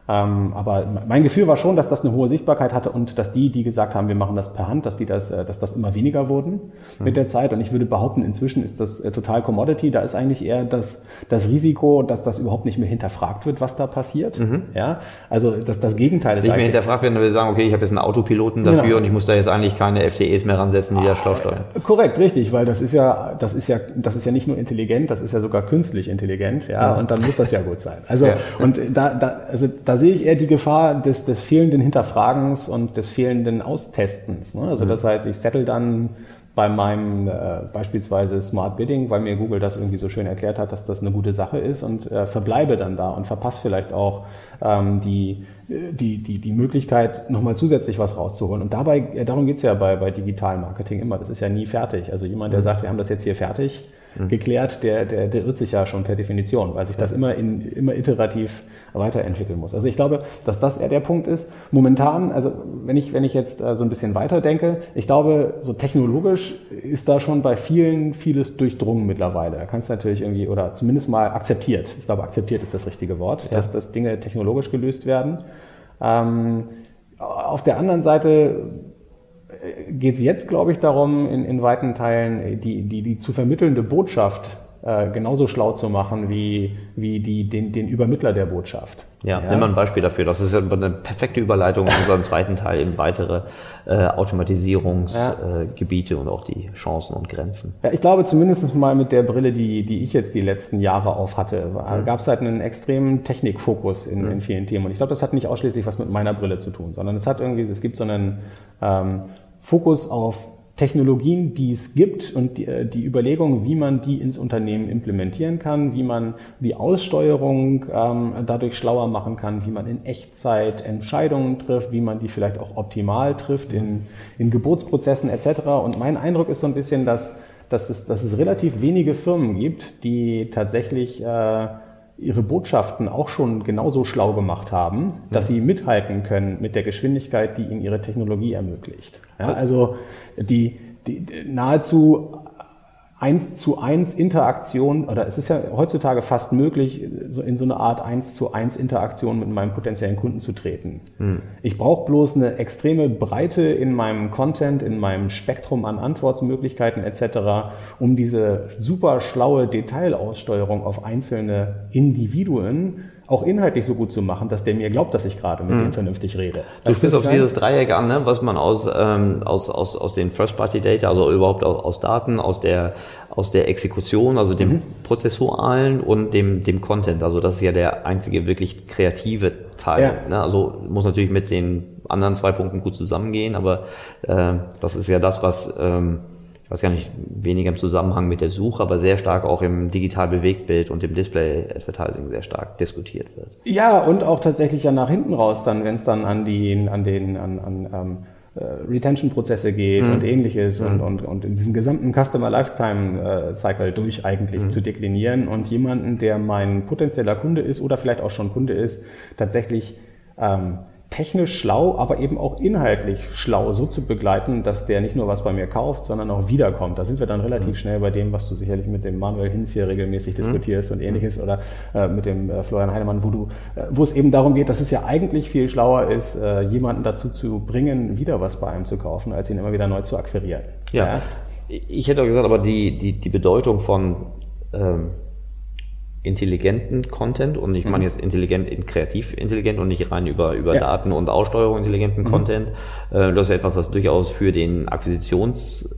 [SPEAKER 2] aber mein Gefühl war schon, dass das eine hohe Sichtbarkeit hatte und dass die, die gesagt haben, wir machen das per Hand, dass die das, äh, dass das immer weniger wurden mit der Zeit. Und ich würde behaupten, inzwischen ist das äh, total Commodity. Da ist eigentlich eher das, das Risiko, dass das überhaupt nicht mehr hinterfragt wird, was da passiert. Mhm. Ja, also das, das Gegenteil
[SPEAKER 1] ist nicht mehr hinterfragt werden, wenn wir sagen, okay, ich habe jetzt einen Autopiloten dafür genau. und ich muss da jetzt eigentlich keine FTEs mehr ransetzen, die da schlau steuern.
[SPEAKER 2] Korrekt, richtig, weil das ist ja, das ist ja, das ist ja nicht nur intelligent, das ist ja sogar künstlich intelligent. Ja, ja. und dann muss das ja gut sein. Also ja. und da, da, also da sehe ich eher die Gefahr des, des fehlenden Hinterfragens und des fehlenden Austestens. Ne? Also mhm. das heißt, ich settle dann bei meinem äh, beispielsweise Smart Bidding, weil mir Google das irgendwie so schön erklärt hat, dass das eine gute Sache ist und äh, verbleibe dann da und verpasse vielleicht auch ähm, die, die, die, die Möglichkeit, nochmal zusätzlich was rauszuholen. Und dabei, äh, darum geht's ja bei, bei Digitalmarketing immer. Das ist ja nie fertig. Also jemand, der mhm. sagt, wir haben das jetzt hier fertig, mhm. geklärt, der, der, der irrt sich ja schon per Definition, weil sich das immer, in, immer iterativ weiterentwickeln muss. Also ich glaube, dass das eher der Punkt ist. Momentan, also wenn ich, wenn ich jetzt äh, so ein bisschen weiter denke, ich glaube, so technologisch ist da schon bei vielen vieles durchdrungen mittlerweile. Da kannst du natürlich irgendwie, oder zumindest mal akzeptiert. Ich glaube, akzeptiert ist das richtige Wort, ja. dass, dass Dinge technologisch gelöst werden. Ähm, auf der anderen Seite geht es jetzt, glaube ich, darum, in, in weiten Teilen die, die, die zu vermittelnde Botschaft äh, genauso schlau zu machen wie, wie die, den, den Übermittler der Botschaft.
[SPEAKER 1] Ja, ja, nimm mal ein Beispiel dafür. Das ist ja eine perfekte Überleitung in unserem zweiten Teil in weitere äh, Automatisierungsgebiete ja. äh, und auch die Chancen und Grenzen.
[SPEAKER 2] Ja, ich glaube zumindest mal mit der Brille, die, die ich jetzt die letzten Jahre auf hatte, mhm. gab es halt einen extremen Technikfokus in, mhm. in vielen Themen. Und ich glaube, das hat nicht ausschließlich was mit meiner Brille zu tun, sondern es hat irgendwie, es gibt so einen ähm, Fokus auf Technologien, die es gibt und die, äh, die, Überlegung, wie man die ins Unternehmen implementieren kann, wie man die Aussteuerung ähm, dadurch schlauer machen kann, wie man in Echtzeit Entscheidungen trifft, wie man die vielleicht auch optimal trifft in, in Geburtsprozessen etc. Und mein Eindruck ist so ein bisschen, dass, dass, es, dass es relativ wenige Firmen gibt, die tatsächlich äh, ihre Botschaften auch schon genauso schlau gemacht haben, dass sie mithalten können mit der Geschwindigkeit, die ihnen ihre Technologie ermöglicht. Ja, also die, die nahezu eins zu eins Interaktion, oder es ist ja heutzutage fast möglich, so in so eine Art eins zu eins Interaktion mit meinem potenziellen Kunden zu treten. Hm. Ich brauche bloß eine extreme Breite in meinem Content, in meinem Spektrum an Antwortmöglichkeiten etc., um diese super schlaue Detailaussteuerung auf einzelne Individuen auch inhaltlich so gut zu machen, dass der mir glaubt, dass ich gerade mit mhm. ihm vernünftig rede.
[SPEAKER 1] Du sprichst auf dieses Dreieck an, ne, was man aus, ähm, aus, aus, aus den First-Party-Data, also überhaupt aus, aus Daten, aus der, aus der Exekution, also dem mhm. Prozessualen und dem, dem Content. Also das ist ja der einzige wirklich kreative Teil. Ja. Ne? Also muss natürlich mit den anderen zwei Punkten gut zusammengehen, aber äh, das ist ja das, was... Ähm, ich weiß gar nicht, weniger im Zusammenhang mit der Suche, aber sehr stark auch im Digital-Bewegtbild und im Display-Advertising sehr stark diskutiert wird.
[SPEAKER 2] Ja, und auch tatsächlich ja nach hinten raus dann, wenn es dann an die, an den, an, an ähm, äh, Retention-Prozesse geht mhm. und ähnliches mhm. und, und, und in diesen gesamten Customer Lifetime äh, Cycle durch eigentlich mhm. zu deklinieren und jemanden, der mein potenzieller Kunde ist oder vielleicht auch schon Kunde ist, tatsächlich ähm, technisch schlau, aber eben auch inhaltlich schlau so zu begleiten, dass der nicht nur was bei mir kauft, sondern auch wiederkommt. Da sind wir dann relativ mhm. schnell bei dem, was du sicherlich mit dem Manuel Hinz hier regelmäßig mhm. diskutierst und ähnliches oder äh, mit dem äh, Florian Heinemann, wo du, äh, wo es eben darum geht, dass es ja eigentlich viel schlauer ist, äh, jemanden dazu zu bringen, wieder was bei einem zu kaufen, als ihn immer wieder neu zu akquirieren.
[SPEAKER 1] Ja. ja? Ich hätte auch gesagt, aber die, die, die Bedeutung von ähm intelligenten Content und ich meine mhm. jetzt intelligent in kreativ intelligent und nicht rein über, über ja. Daten und Aussteuerung intelligenten mhm. Content. Äh, das ist etwas, was durchaus für den Akquisitions,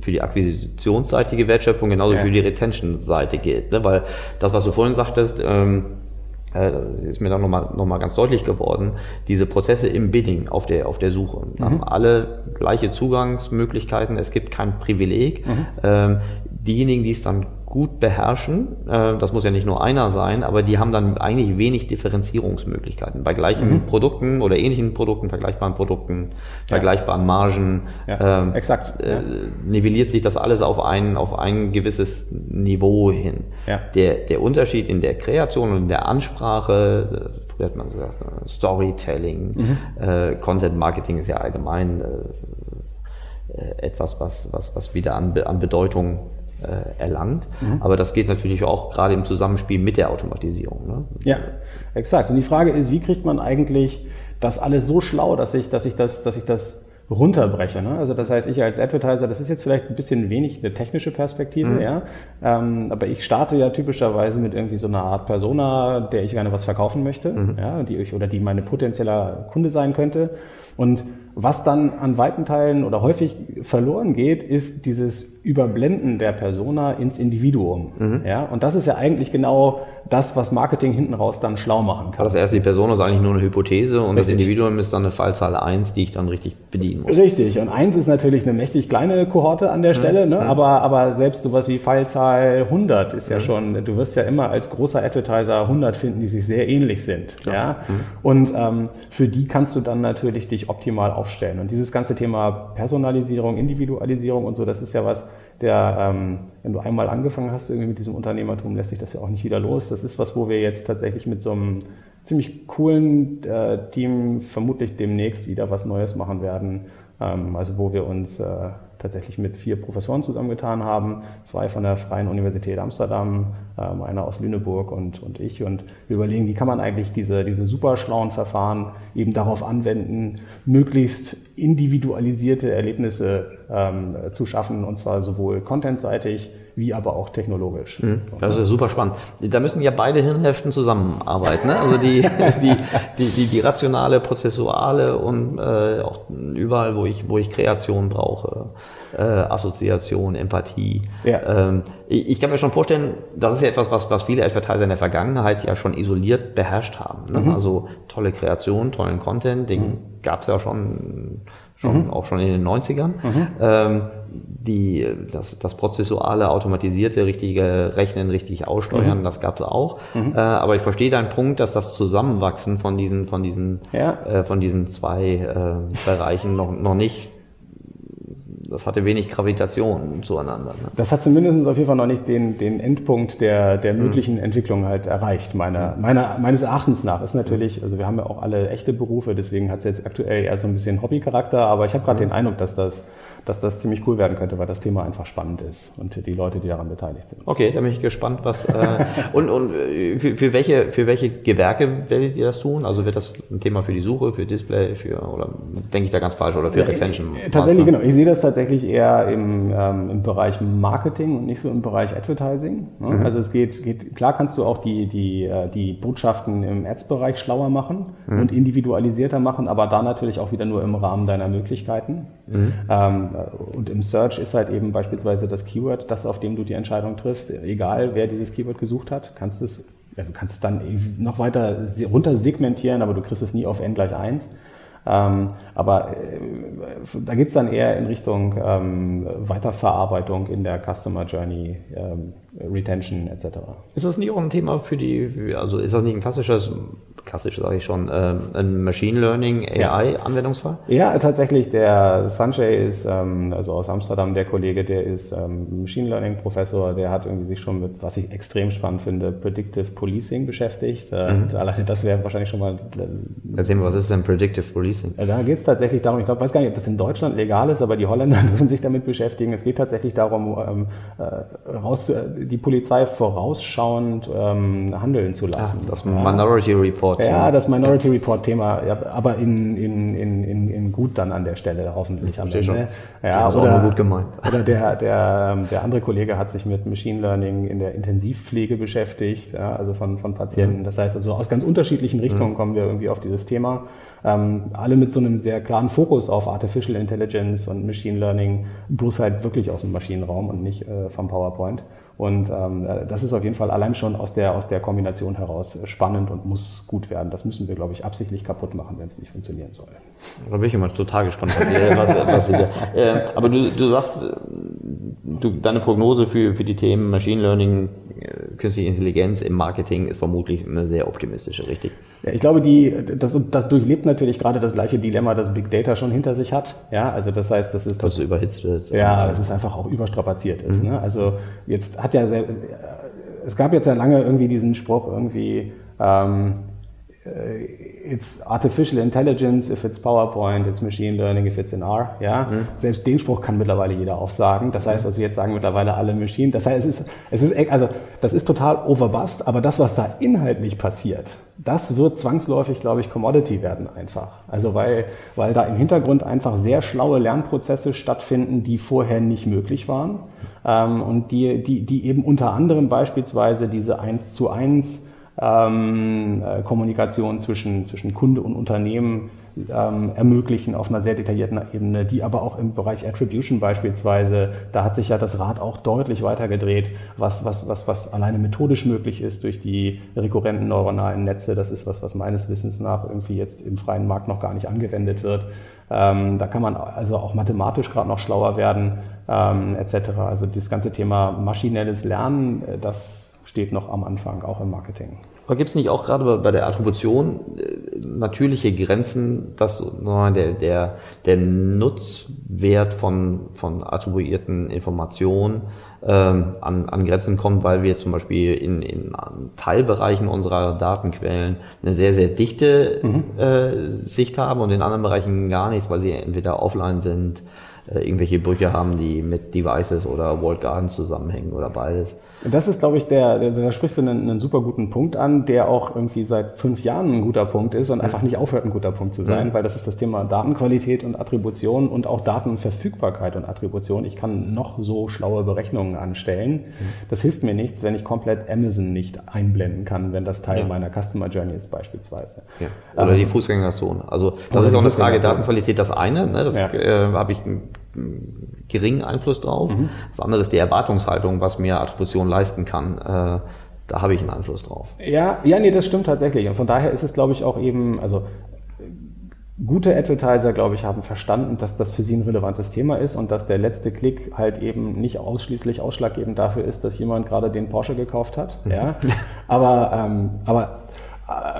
[SPEAKER 1] für die akquisitionsseitige Wertschöpfung genauso ja. für die Retention-Seite gilt. Ne? Weil das, was du vorhin sagtest, ähm, äh, ist mir dann nochmal noch mal ganz deutlich geworden, diese Prozesse im Bidding auf der, auf der Suche mhm. haben alle gleiche Zugangsmöglichkeiten, es gibt kein Privileg. Mhm. Ähm, diejenigen, die es dann gut beherrschen, äh, das muss ja nicht nur einer sein, aber die haben dann eigentlich wenig Differenzierungsmöglichkeiten. Bei gleichen mhm. Produkten oder ähnlichen Produkten, vergleichbaren Produkten, vergleichbaren Margen, ja, ähm, exakt. Äh, nivelliert sich das alles auf ein, auf ein gewisses Niveau hin. Ja. Der, der Unterschied in der Kreation und in der Ansprache, äh, früher hat man gesagt, äh, Storytelling, mhm. äh, Content Marketing ist ja allgemein äh, etwas, was, was, was wieder an, an Bedeutung äh, erlangt. Mhm. Aber das geht natürlich auch gerade im Zusammenspiel mit der Automatisierung. Ne?
[SPEAKER 2] Ja, exakt. Und die Frage ist, wie kriegt man eigentlich das alles so schlau, dass ich, dass ich das, dass ich das runterbreche. Ne? Also das heißt, ich als Advertiser, das ist jetzt vielleicht ein bisschen wenig eine technische Perspektive, mhm. ja. Ähm, aber ich starte ja typischerweise mit irgendwie so einer Art Persona, der ich gerne was verkaufen möchte, mhm. ja, die ich oder die meine potenzieller Kunde sein könnte. Und was dann an weiten Teilen oder häufig verloren geht, ist dieses Überblenden der Persona ins Individuum. Mhm. Ja, und das ist ja eigentlich genau das, was Marketing hinten raus dann schlau machen kann.
[SPEAKER 1] Das erste, die Persona ist eigentlich nur eine Hypothese und richtig. das Individuum ist dann eine Fallzahl 1, die ich dann richtig bedienen muss.
[SPEAKER 2] Richtig. Und 1 ist natürlich eine mächtig kleine Kohorte an der mhm. Stelle, ne? Mhm. aber, aber selbst sowas wie Fallzahl 100 ist ja mhm. schon, du wirst ja immer als großer Advertiser 100 finden, die sich sehr ähnlich sind. Ja. ja? Mhm. Und ähm, für die kannst du dann natürlich dich optimal aufstellen. Und dieses ganze Thema Personalisierung, Individualisierung und so, das ist ja was, der, ähm, wenn du einmal angefangen hast irgendwie mit diesem Unternehmertum, lässt sich das ja auch nicht wieder los. Das ist was, wo wir jetzt tatsächlich mit so einem ziemlich coolen äh, Team vermutlich demnächst wieder was Neues machen werden. Ähm, also wo wir uns äh, tatsächlich mit vier Professoren zusammengetan haben, zwei von der Freien Universität Amsterdam, ähm, einer aus Lüneburg und, und ich. Und wir überlegen, wie kann man eigentlich diese, diese super schlauen Verfahren eben darauf anwenden, möglichst individualisierte Erlebnisse ähm, zu schaffen, und zwar sowohl contentseitig, wie aber auch technologisch. Mhm.
[SPEAKER 1] Das ist super spannend. Da müssen ja beide Hirnhälften zusammenarbeiten. Ne? Also die, die, die, die, die rationale, prozessuale und äh, auch überall, wo ich, wo ich Kreation brauche, äh, Assoziation, Empathie. Ja. Ähm, ich, ich kann mir schon vorstellen, das ist ja etwas, was, was viele Advertiser in der Vergangenheit ja schon isoliert beherrscht haben. Ne? Mhm. Also tolle Kreation, tollen Content, den mhm. gab es ja schon schon, mhm. auch schon in den 90ern. Mhm. Ähm, die, das, das prozessuale, automatisierte, richtige Rechnen, richtig aussteuern, mhm. das gab es auch. Mhm. Äh, aber ich verstehe deinen Punkt, dass das Zusammenwachsen von diesen, von diesen, ja. äh, von diesen zwei äh, Bereichen noch, noch nicht das hatte wenig Gravitation zueinander. Ne?
[SPEAKER 2] Das hat zumindest auf jeden Fall noch nicht den, den Endpunkt der, der mhm. möglichen mhm. Entwicklung halt erreicht, meiner, meiner, meines Erachtens nach. Ist natürlich, also wir haben ja auch alle echte Berufe, deswegen hat es jetzt aktuell eher so ein bisschen Hobbycharakter, aber ich habe gerade mhm. den Eindruck, dass das dass das ziemlich cool werden könnte, weil das Thema einfach spannend ist und die Leute, die daran beteiligt sind.
[SPEAKER 1] Okay, da bin ich gespannt, was äh, und, und äh, für, für, welche, für welche Gewerke werdet ihr das tun? Also wird das ein Thema für die Suche, für Display, für oder denke ich da ganz falsch oder für ja, Retention?
[SPEAKER 2] Äh, tatsächlich, genau. Ich sehe das tatsächlich eher im, ähm, im Bereich Marketing und nicht so im Bereich Advertising. Ne? Mhm. Also es geht, geht, klar kannst du auch die, die, äh, die Botschaften im Ads-Bereich schlauer machen mhm. und individualisierter machen, aber da natürlich auch wieder nur im Rahmen deiner Möglichkeiten. Mhm. Ähm, und im Search ist halt eben beispielsweise das Keyword, das auf dem du die Entscheidung triffst. Egal, wer dieses Keyword gesucht hat, kannst es, also kannst es dann noch weiter runter segmentieren, aber du kriegst es nie auf n gleich 1. Ähm, aber äh, da geht's dann eher in Richtung ähm, Weiterverarbeitung in der Customer Journey, ähm, Retention etc.
[SPEAKER 1] Ist das nicht auch ein Thema für die, also ist das nicht ein klassisches klassisch sage ich schon, äh, ein Machine Learning AI-Anwendungsfall?
[SPEAKER 2] Ja. tatsächlich. Der Sanjay ist, ähm, also aus Amsterdam, der Kollege, der ist ähm, Machine Learning Professor, der hat irgendwie sich schon mit, was ich extrem spannend finde, Predictive Policing beschäftigt. Äh, mhm. Alleine das wäre wahrscheinlich schon mal.
[SPEAKER 1] Äh, Erzähl mal, was ist denn Predictive Policing?
[SPEAKER 2] Äh, da geht es tatsächlich darum, ich glaube, weiß gar nicht, ob das in Deutschland legal ist, aber die Holländer dürfen sich damit beschäftigen. Es geht tatsächlich darum, ähm, äh, raus, die Polizei vorausschauend ähm, handeln zu lassen.
[SPEAKER 1] Ach, das Minority Report.
[SPEAKER 2] Ja, das Minority ja. Report Thema, ja, aber in, in, in, in, gut dann an der Stelle hoffentlich am
[SPEAKER 1] Ende. Schon.
[SPEAKER 2] Ja, oder, auch nur gut gemeint. Oder der, der, der andere Kollege hat sich mit Machine Learning in der Intensivpflege beschäftigt, ja, also von, von Patienten. Mhm. Das heißt also aus ganz unterschiedlichen Richtungen mhm. kommen wir irgendwie auf dieses Thema. Ähm, alle mit so einem sehr klaren Fokus auf Artificial Intelligence und Machine Learning, bloß halt wirklich aus dem Maschinenraum und nicht äh, vom PowerPoint. Und ähm, das ist auf jeden Fall allein schon aus der, aus der Kombination heraus spannend und muss gut werden. Das müssen wir, glaube ich, absichtlich kaputt machen, wenn es nicht funktionieren soll.
[SPEAKER 1] Da bin ich immer total gespannt, was ihr, was, was ihr äh, Aber du, du sagst, du, deine Prognose für, für die Themen Machine Learning, äh, künstliche Intelligenz im Marketing ist vermutlich eine sehr optimistische, richtig?
[SPEAKER 2] Ja, ich glaube, die, das, das durchlebt natürlich gerade das gleiche Dilemma, das Big Data schon hinter sich hat. Ja, also das heißt, das ist.
[SPEAKER 1] Dass das, es überhitzt wird.
[SPEAKER 2] Ja, dass es einfach auch überstrapaziert ist. Mhm. Ne? Also jetzt hat ja, sehr, es gab jetzt ja lange irgendwie diesen Spruch irgendwie, ähm, it's artificial intelligence if it's PowerPoint, it's machine learning if it's in R. Ja, mhm. selbst den Spruch kann mittlerweile jeder aufsagen. Das heißt also jetzt sagen mittlerweile alle Machine. Das heißt es ist es ist also das ist total overbust, aber das was da inhaltlich passiert, das wird zwangsläufig, glaube ich, Commodity werden einfach. Also weil weil da im Hintergrund einfach sehr schlaue Lernprozesse stattfinden, die vorher nicht möglich waren ähm, und die die die eben unter anderem beispielsweise diese 1 zu 1 ähm, äh, Kommunikation zwischen, zwischen Kunde und Unternehmen ähm, ermöglichen auf einer sehr detaillierten Ebene, die aber auch im Bereich Attribution beispielsweise, da hat sich ja das Rad auch deutlich weitergedreht, was, was, was, was alleine methodisch möglich ist durch die rekurrenten neuronalen Netze. Das ist was, was meines Wissens nach irgendwie jetzt im freien Markt noch gar nicht angewendet wird. Ähm, da kann man also auch mathematisch gerade noch schlauer werden, ähm, etc. Also das ganze Thema maschinelles Lernen, äh, das steht noch am Anfang, auch im Marketing.
[SPEAKER 1] Aber gibt es nicht auch gerade bei der Attribution äh, natürliche Grenzen, dass der, der, der Nutzwert von, von attribuierten Informationen ähm, an, an Grenzen kommt, weil wir zum Beispiel in, in Teilbereichen unserer Datenquellen eine sehr, sehr dichte mhm. äh, Sicht haben und in anderen Bereichen gar nichts, weil sie entweder offline sind, äh, irgendwelche Brüche haben, die mit Devices oder Walled Gardens zusammenhängen oder beides.
[SPEAKER 2] Das ist, glaube ich, der, der, da sprichst du einen, einen super guten Punkt an, der auch irgendwie seit fünf Jahren ein guter Punkt ist und einfach nicht aufhört, ein guter Punkt zu sein, weil das ist das Thema Datenqualität und Attribution und auch Datenverfügbarkeit und Attribution. Ich kann noch so schlaue Berechnungen anstellen. Das hilft mir nichts, wenn ich komplett Amazon nicht einblenden kann, wenn das Teil
[SPEAKER 1] Ja.
[SPEAKER 2] meiner Customer Journey ist beispielsweise.
[SPEAKER 1] Ja. Oder die Fußgängerzone. Also das ist auch eine Frage. Datenqualität, das eine, ne, das
[SPEAKER 2] Ja.
[SPEAKER 1] äh, habe ich geringen Einfluss drauf. Das andere ist die Erwartungshaltung, was mir Attribution leisten kann. Äh, da habe ich einen Einfluss drauf.
[SPEAKER 2] Ja, ja, nee, das stimmt tatsächlich. Und von daher ist es, glaube ich, auch eben, also gute Advertiser, glaube ich, haben verstanden, dass das für sie ein relevantes Thema ist und dass der letzte Klick halt eben nicht ausschließlich ausschlaggebend dafür ist, dass jemand gerade den Porsche gekauft hat. Ja, aber, ähm, aber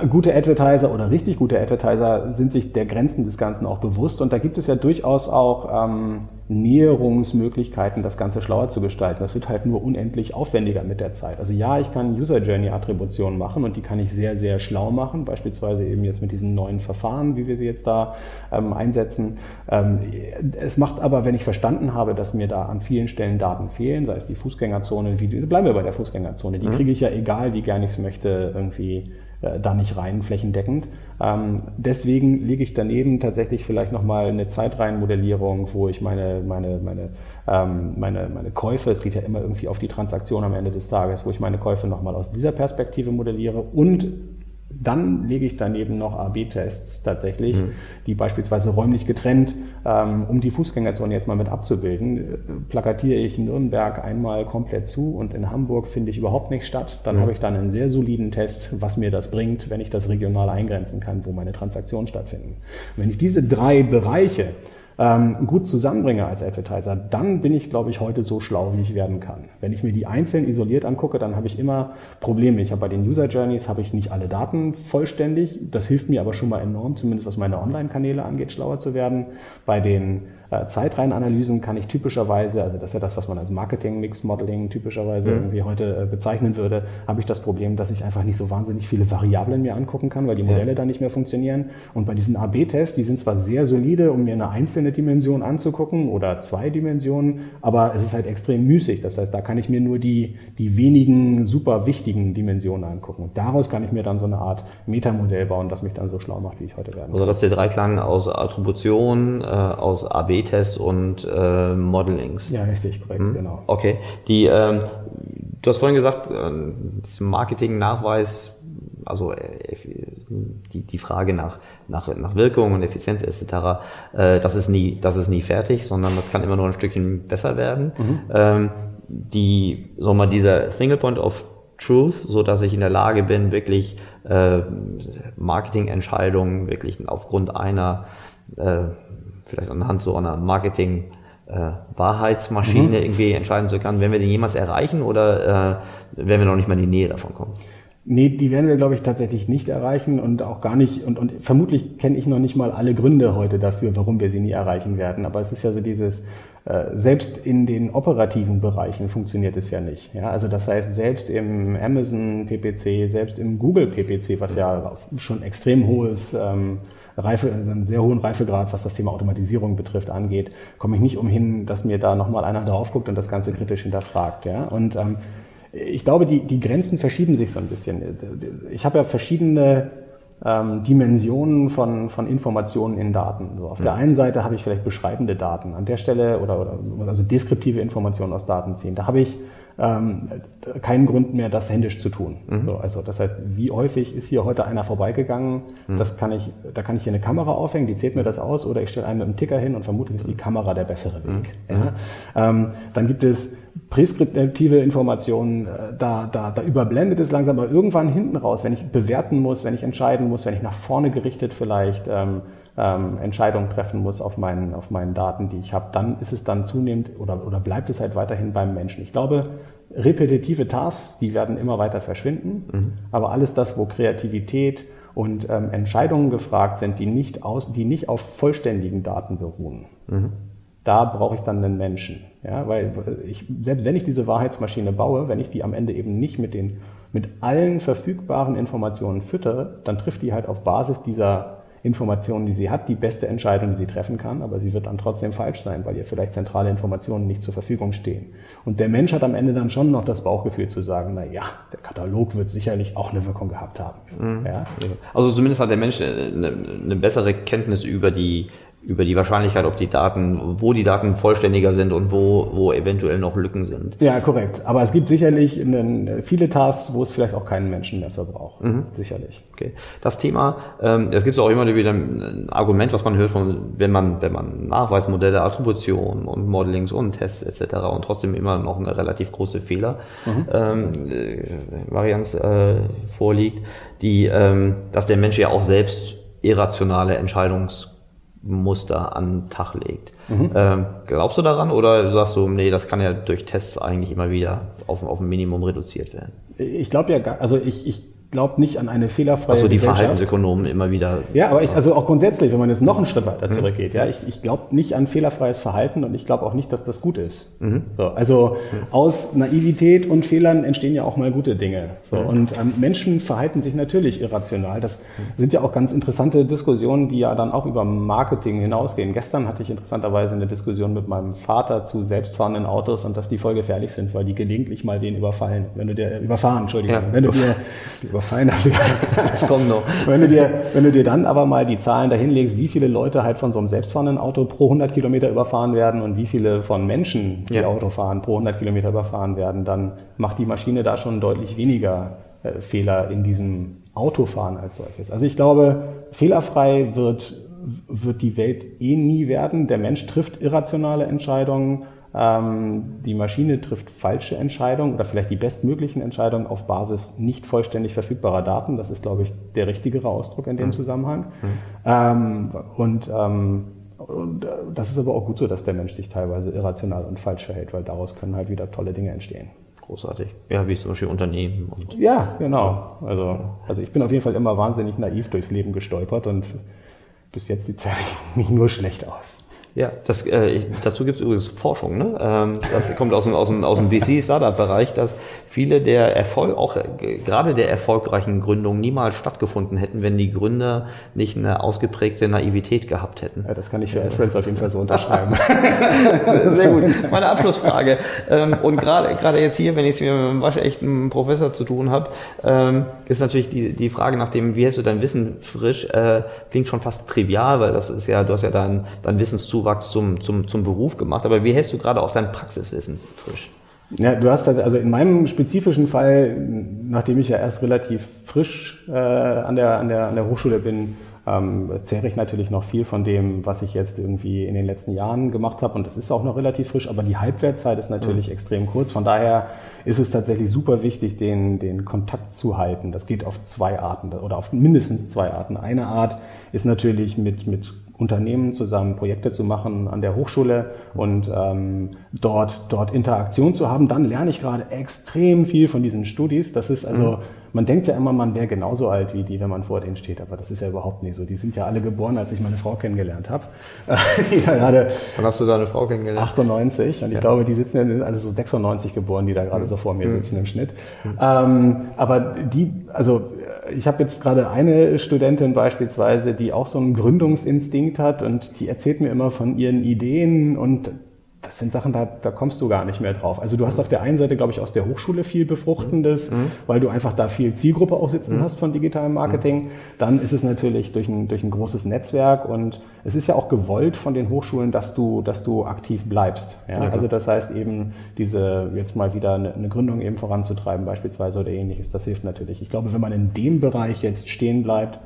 [SPEAKER 2] gute Advertiser oder richtig gute Advertiser sind sich der Grenzen des Ganzen auch bewusst und da gibt es ja durchaus auch ähm, Näherungsmöglichkeiten, das Ganze schlauer zu gestalten. Das wird halt nur unendlich aufwendiger mit der Zeit. Also ja, ich kann User Journey Attribution machen und die kann ich sehr, sehr schlau machen, beispielsweise eben jetzt mit diesen neuen Verfahren, wie wir sie jetzt da ähm, einsetzen. Ähm, es macht aber, wenn ich verstanden habe, dass mir da an vielen Stellen Daten fehlen, sei es die Fußgängerzone, wie, bleiben wir bei der Fußgängerzone, die kriege ich ja egal, wie gern ich es möchte, irgendwie äh, da nicht rein, flächendeckend. Ähm, deswegen lege ich daneben tatsächlich vielleicht nochmal eine Zeitreihenmodellierung, wo ich meine, meine, meine, ähm, meine, meine Käufe, es geht ja immer irgendwie auf die Transaktion am Ende des Tages, wo ich meine Käufe nochmal aus dieser Perspektive modelliere und dann lege ich daneben noch AB-Tests tatsächlich, die beispielsweise räumlich getrennt, ähm, um die Fußgängerzone jetzt mal mit abzubilden, äh, plakatiere ich Nürnberg einmal komplett zu und in Hamburg finde ich überhaupt nicht statt. Dann habe ich dann einen sehr soliden Test, was mir das bringt, wenn ich das regional eingrenzen kann, wo meine Transaktionen stattfinden. Und wenn ich diese drei Bereiche ähm, gut zusammenbringe als Advertiser, dann bin ich, glaube ich, heute so schlau, wie ich werden kann. Wenn ich mir die einzeln isoliert angucke, dann habe ich immer Probleme. Ich habe bei den User Journeys habe ich nicht alle Daten vollständig. Das hilft mir aber schon mal enorm, zumindest was meine Online-Kanäle angeht, schlauer zu werden. Bei den Zeitreihenanalysen kann ich typischerweise, also das ist ja das, was man als Marketing-Mix-Modeling typischerweise irgendwie heute äh, bezeichnen würde, habe ich das Problem, dass ich einfach nicht so wahnsinnig viele Variablen mir angucken kann, weil die Modelle dann nicht mehr funktionieren. Und bei diesen AB-Tests, die sind zwar sehr solide, um mir eine einzelne Dimension anzugucken oder zwei Dimensionen, aber es ist halt extrem müßig. Das heißt, da kann ich mir nur die, die wenigen super wichtigen Dimensionen angucken. Und daraus kann ich mir dann so eine Art Metamodell bauen, das mich dann so schlau macht, wie ich heute werde.
[SPEAKER 1] Also das ist der Dreiklang aus Attribution, äh, aus AB-Tests und äh, Modelings.
[SPEAKER 2] Ja, richtig, korrekt, genau.
[SPEAKER 1] Okay. Die, ähm, du hast vorhin gesagt, äh, Marketing-Nachweis, also äh, die, die Frage nach, nach, nach Wirkung und Effizienz etc., äh, das, ist nie, das ist nie fertig, sondern das kann immer nur ein Stückchen besser werden. Ähm, die, wir mal, dieser Single Point of Truth, so dass ich in der Lage bin, wirklich äh, Marketingentscheidungen wirklich aufgrund einer, äh, vielleicht anhand so einer Marketing äh, Wahrheitsmaschine irgendwie entscheiden zu können, wenn wir den jemals erreichen oder äh, werden wir noch nicht mal in die Nähe davon kommen?
[SPEAKER 2] Nee, die werden wir, glaube ich, tatsächlich nicht erreichen und auch gar nicht, und, und vermutlich kenne ich noch nicht mal alle Gründe heute dafür, warum wir sie nie erreichen werden. Aber es ist ja so dieses, äh, selbst in den operativen Bereichen funktioniert es ja nicht. Ja? Also das heißt, selbst im Amazon PPC, selbst im Google PPC, was ja schon extrem hohes ähm, Reife, also einen sehr hohen Reifegrad, was das Thema Automatisierung betrifft, angeht, komme ich nicht umhin, dass mir da nochmal einer drauf guckt und das Ganze kritisch hinterfragt. Ja? Und ähm, ich glaube, die, die Grenzen verschieben sich so ein bisschen. Ich habe ja verschiedene ähm, Dimensionen von, von Informationen in Daten. So, auf der einen Seite habe ich vielleicht beschreibende Daten. An der Stelle oder, oder also deskriptive Informationen aus Daten ziehen. Da habe ich ähm, keinen Grund mehr, das händisch zu tun. So, also das heißt, wie häufig ist hier heute einer vorbeigegangen? Das kann ich, da kann ich hier eine Kamera aufhängen, die zählt mir das aus, oder ich stelle einen mit einem Ticker hin und vermutlich ist die Kamera der bessere Weg. Ja? Ähm, dann gibt es präskriptive Informationen, äh, da, da, da überblendet es langsam, aber irgendwann hinten raus, wenn ich bewerten muss, wenn ich entscheiden muss, wenn ich nach vorne gerichtet vielleicht ähm, ähm, Entscheidungen treffen muss auf meinen, auf meinen Daten, die ich habe, dann ist es dann zunehmend oder, oder bleibt es halt weiterhin beim Menschen. Ich glaube, repetitive Tasks, die werden immer weiter verschwinden, aber alles das, wo Kreativität und ähm, Entscheidungen gefragt sind, die nicht, aus, die nicht auf vollständigen Daten beruhen, da brauche ich dann einen Menschen. Ja, weil ich, selbst wenn ich diese Wahrheitsmaschine baue, wenn ich die am Ende eben nicht mit, den, mit allen verfügbaren Informationen füttere, dann trifft die halt auf Basis dieser Informationen, die sie hat, die beste Entscheidung, die sie treffen kann, aber sie wird dann trotzdem falsch sein, weil ihr vielleicht zentrale Informationen nicht zur Verfügung stehen. Und der Mensch hat am Ende dann schon noch das Bauchgefühl zu sagen, na ja, der Katalog wird sicherlich auch eine Wirkung gehabt haben. Mhm.
[SPEAKER 1] Ja? Also zumindest hat der Mensch eine, eine bessere Kenntnis über die über die Wahrscheinlichkeit, ob die Daten, wo die Daten vollständiger sind und wo, wo eventuell noch Lücken sind.
[SPEAKER 2] Ja, korrekt. Aber es gibt sicherlich einen, viele Tasks, wo es vielleicht auch keinen Menschen mehr verbraucht. Mhm. Sicherlich.
[SPEAKER 1] Okay. Das Thema, ähm, es gibt auch immer wieder ein Argument, was man hört, von, wenn man, wenn man Nachweismodelle, Attribution und Modelings und Tests etc. und trotzdem immer noch eine relativ große Fehler mhm. ähm, äh, Varianz äh, vorliegt, die, ähm, dass der Mensch ja auch selbst irrationale Entscheidungs Muster an den Tag legt. Mhm. Ähm, glaubst du daran oder sagst du, nee, das kann ja durch Tests eigentlich immer wieder auf, auf ein Minimum reduziert werden?
[SPEAKER 2] Ich glaube ja, also ich, ich glaube nicht an eine fehlerfreie
[SPEAKER 1] Also die Verhaltensökonomen immer wieder.
[SPEAKER 2] Ja, aber ich, also auch grundsätzlich, wenn man jetzt noch einen Schritt weiter mhm. zurückgeht, ja, ich, ich glaube nicht an fehlerfreies Verhalten und ich glaube auch nicht, dass das gut ist. Mhm. So, also mhm. aus Naivität und Fehlern entstehen ja auch mal gute Dinge. So, mhm. Und ähm, Menschen verhalten sich natürlich irrational. Das sind ja auch ganz interessante Diskussionen, die ja dann auch über Marketing hinausgehen. Gestern hatte ich interessanterweise eine Diskussion mit meinem Vater zu selbstfahrenden Autos und dass die voll gefährlich sind, weil die gelegentlich mal den überfallen, wenn du dir überfahren, Entschuldigung, ja. wenn du dir fein. Also, das kommt noch. Wenn du, dir, wenn du dir dann aber mal die Zahlen dahinlegst, wie viele Leute halt von so einem selbstfahrenden Auto pro 100 Kilometer überfahren werden und wie viele von Menschen, die ja. Auto fahren, pro 100 Kilometer überfahren werden, dann macht die Maschine da schon deutlich weniger äh, Fehler in diesem Autofahren als solches. Also ich glaube, fehlerfrei wird, wird die Welt eh nie werden. Der Mensch trifft irrationale Entscheidungen die Maschine trifft falsche Entscheidungen oder vielleicht die bestmöglichen Entscheidungen auf Basis nicht vollständig verfügbarer Daten. Das ist, glaube ich, der richtigere Ausdruck in dem mhm. Zusammenhang. Mhm. Ähm, und, ähm, und äh, das ist aber auch gut so, dass der Mensch sich teilweise irrational und falsch verhält, weil daraus können halt wieder tolle Dinge entstehen.
[SPEAKER 1] Großartig. Ja, wie zum Beispiel Unternehmen. Und
[SPEAKER 2] ja, genau. Also, also ich bin auf jeden Fall immer wahnsinnig naiv durchs Leben gestolpert und bis jetzt sieht es eigentlich nur schlecht aus.
[SPEAKER 1] Ja, das, äh, ich, dazu gibt es übrigens Forschung. Ne? Ähm, das kommt aus dem, aus dem, aus dem VC-Startup-Bereich, dass viele der Erfolg, auch äh, gerade der erfolgreichen Gründungen niemals stattgefunden hätten, wenn die Gründer nicht eine ausgeprägte Naivität gehabt hätten.
[SPEAKER 2] Ja, das kann ich für Friends auf jeden Fall so unterschreiben.
[SPEAKER 1] Sehr gut. Meine Abschlussfrage. Ähm, und gerade gerade jetzt hier, wenn ich es mit einem waschechten Professor zu tun habe, ähm, ist natürlich die, die Frage nach dem, wie hältst du dein Wissen frisch, äh, klingt schon fast trivial, weil das ist ja, du hast ja dein, dein Wissenszuwachs Zuwachs zum, zum, zum Beruf gemacht. Aber wie hältst du gerade auch dein Praxiswissen frisch?
[SPEAKER 2] Ja, du hast also in meinem spezifischen Fall, nachdem ich ja erst relativ frisch äh, an, der, an, der, an der Hochschule bin, ähm, zehre ich natürlich noch viel von dem, was ich jetzt irgendwie in den letzten Jahren gemacht habe. Und das ist auch noch relativ frisch, aber die Halbwertzeit ist natürlich mhm. extrem kurz. Von daher ist es tatsächlich super wichtig, den, den Kontakt zu halten. Das geht auf zwei Arten oder auf mindestens zwei Arten. Eine Art ist natürlich mit, mit Unternehmen zusammen Projekte zu machen an der Hochschule und ähm, dort, dort Interaktion zu haben, dann lerne ich gerade extrem viel von diesen Studis. Das ist also, mhm. man denkt ja immer, man wäre genauso alt wie die, wenn man vor denen steht, aber das ist ja überhaupt nicht so. Die sind ja alle geboren, als ich meine Frau kennengelernt habe.
[SPEAKER 1] gerade Wann hast du deine Frau kennengelernt?
[SPEAKER 2] 98 und ich ja. glaube, die sitzen, sind alle so 96 geboren, die da gerade mhm. so vor mir mhm. sitzen im Schnitt. Mhm. Ähm, aber die, also ich habe jetzt gerade eine Studentin beispielsweise, die auch so einen Gründungsinstinkt hat und die erzählt mir immer von ihren Ideen und das sind Sachen, da, da kommst du gar nicht mehr drauf. Also du hast auf der einen Seite, glaube ich, aus der Hochschule viel Befruchtendes, mhm. weil du einfach da viel Zielgruppe auch sitzen mhm. hast von digitalem Marketing. Mhm. Dann ist es natürlich durch ein, durch ein großes Netzwerk und es ist ja auch gewollt von den Hochschulen, dass du, dass du aktiv bleibst. Ja? ja also das heißt eben, diese jetzt mal wieder eine, eine Gründung eben voranzutreiben beispielsweise oder ähnliches, das hilft natürlich. Ich glaube, wenn man in dem Bereich jetzt stehen bleibt,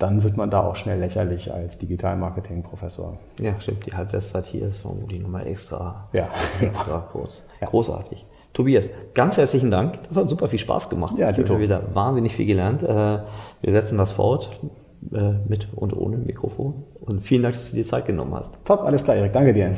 [SPEAKER 2] dann wird man da auch schnell lächerlich als Digital-Marketing-Professor.
[SPEAKER 1] Ja, stimmt. Die Halbwertszeit hier ist vermutlich nochmal extra, ja. extra kurz. Ja. Großartig. Tobias, ganz herzlichen Dank. Das hat super viel Spaß gemacht. Ja, ich habe wieder wahnsinnig viel gelernt. Äh, wir setzen das fort äh, mit und ohne Mikrofon. Und vielen Dank, dass du dir Zeit genommen hast.
[SPEAKER 2] Top, alles klar, Erik. Danke dir.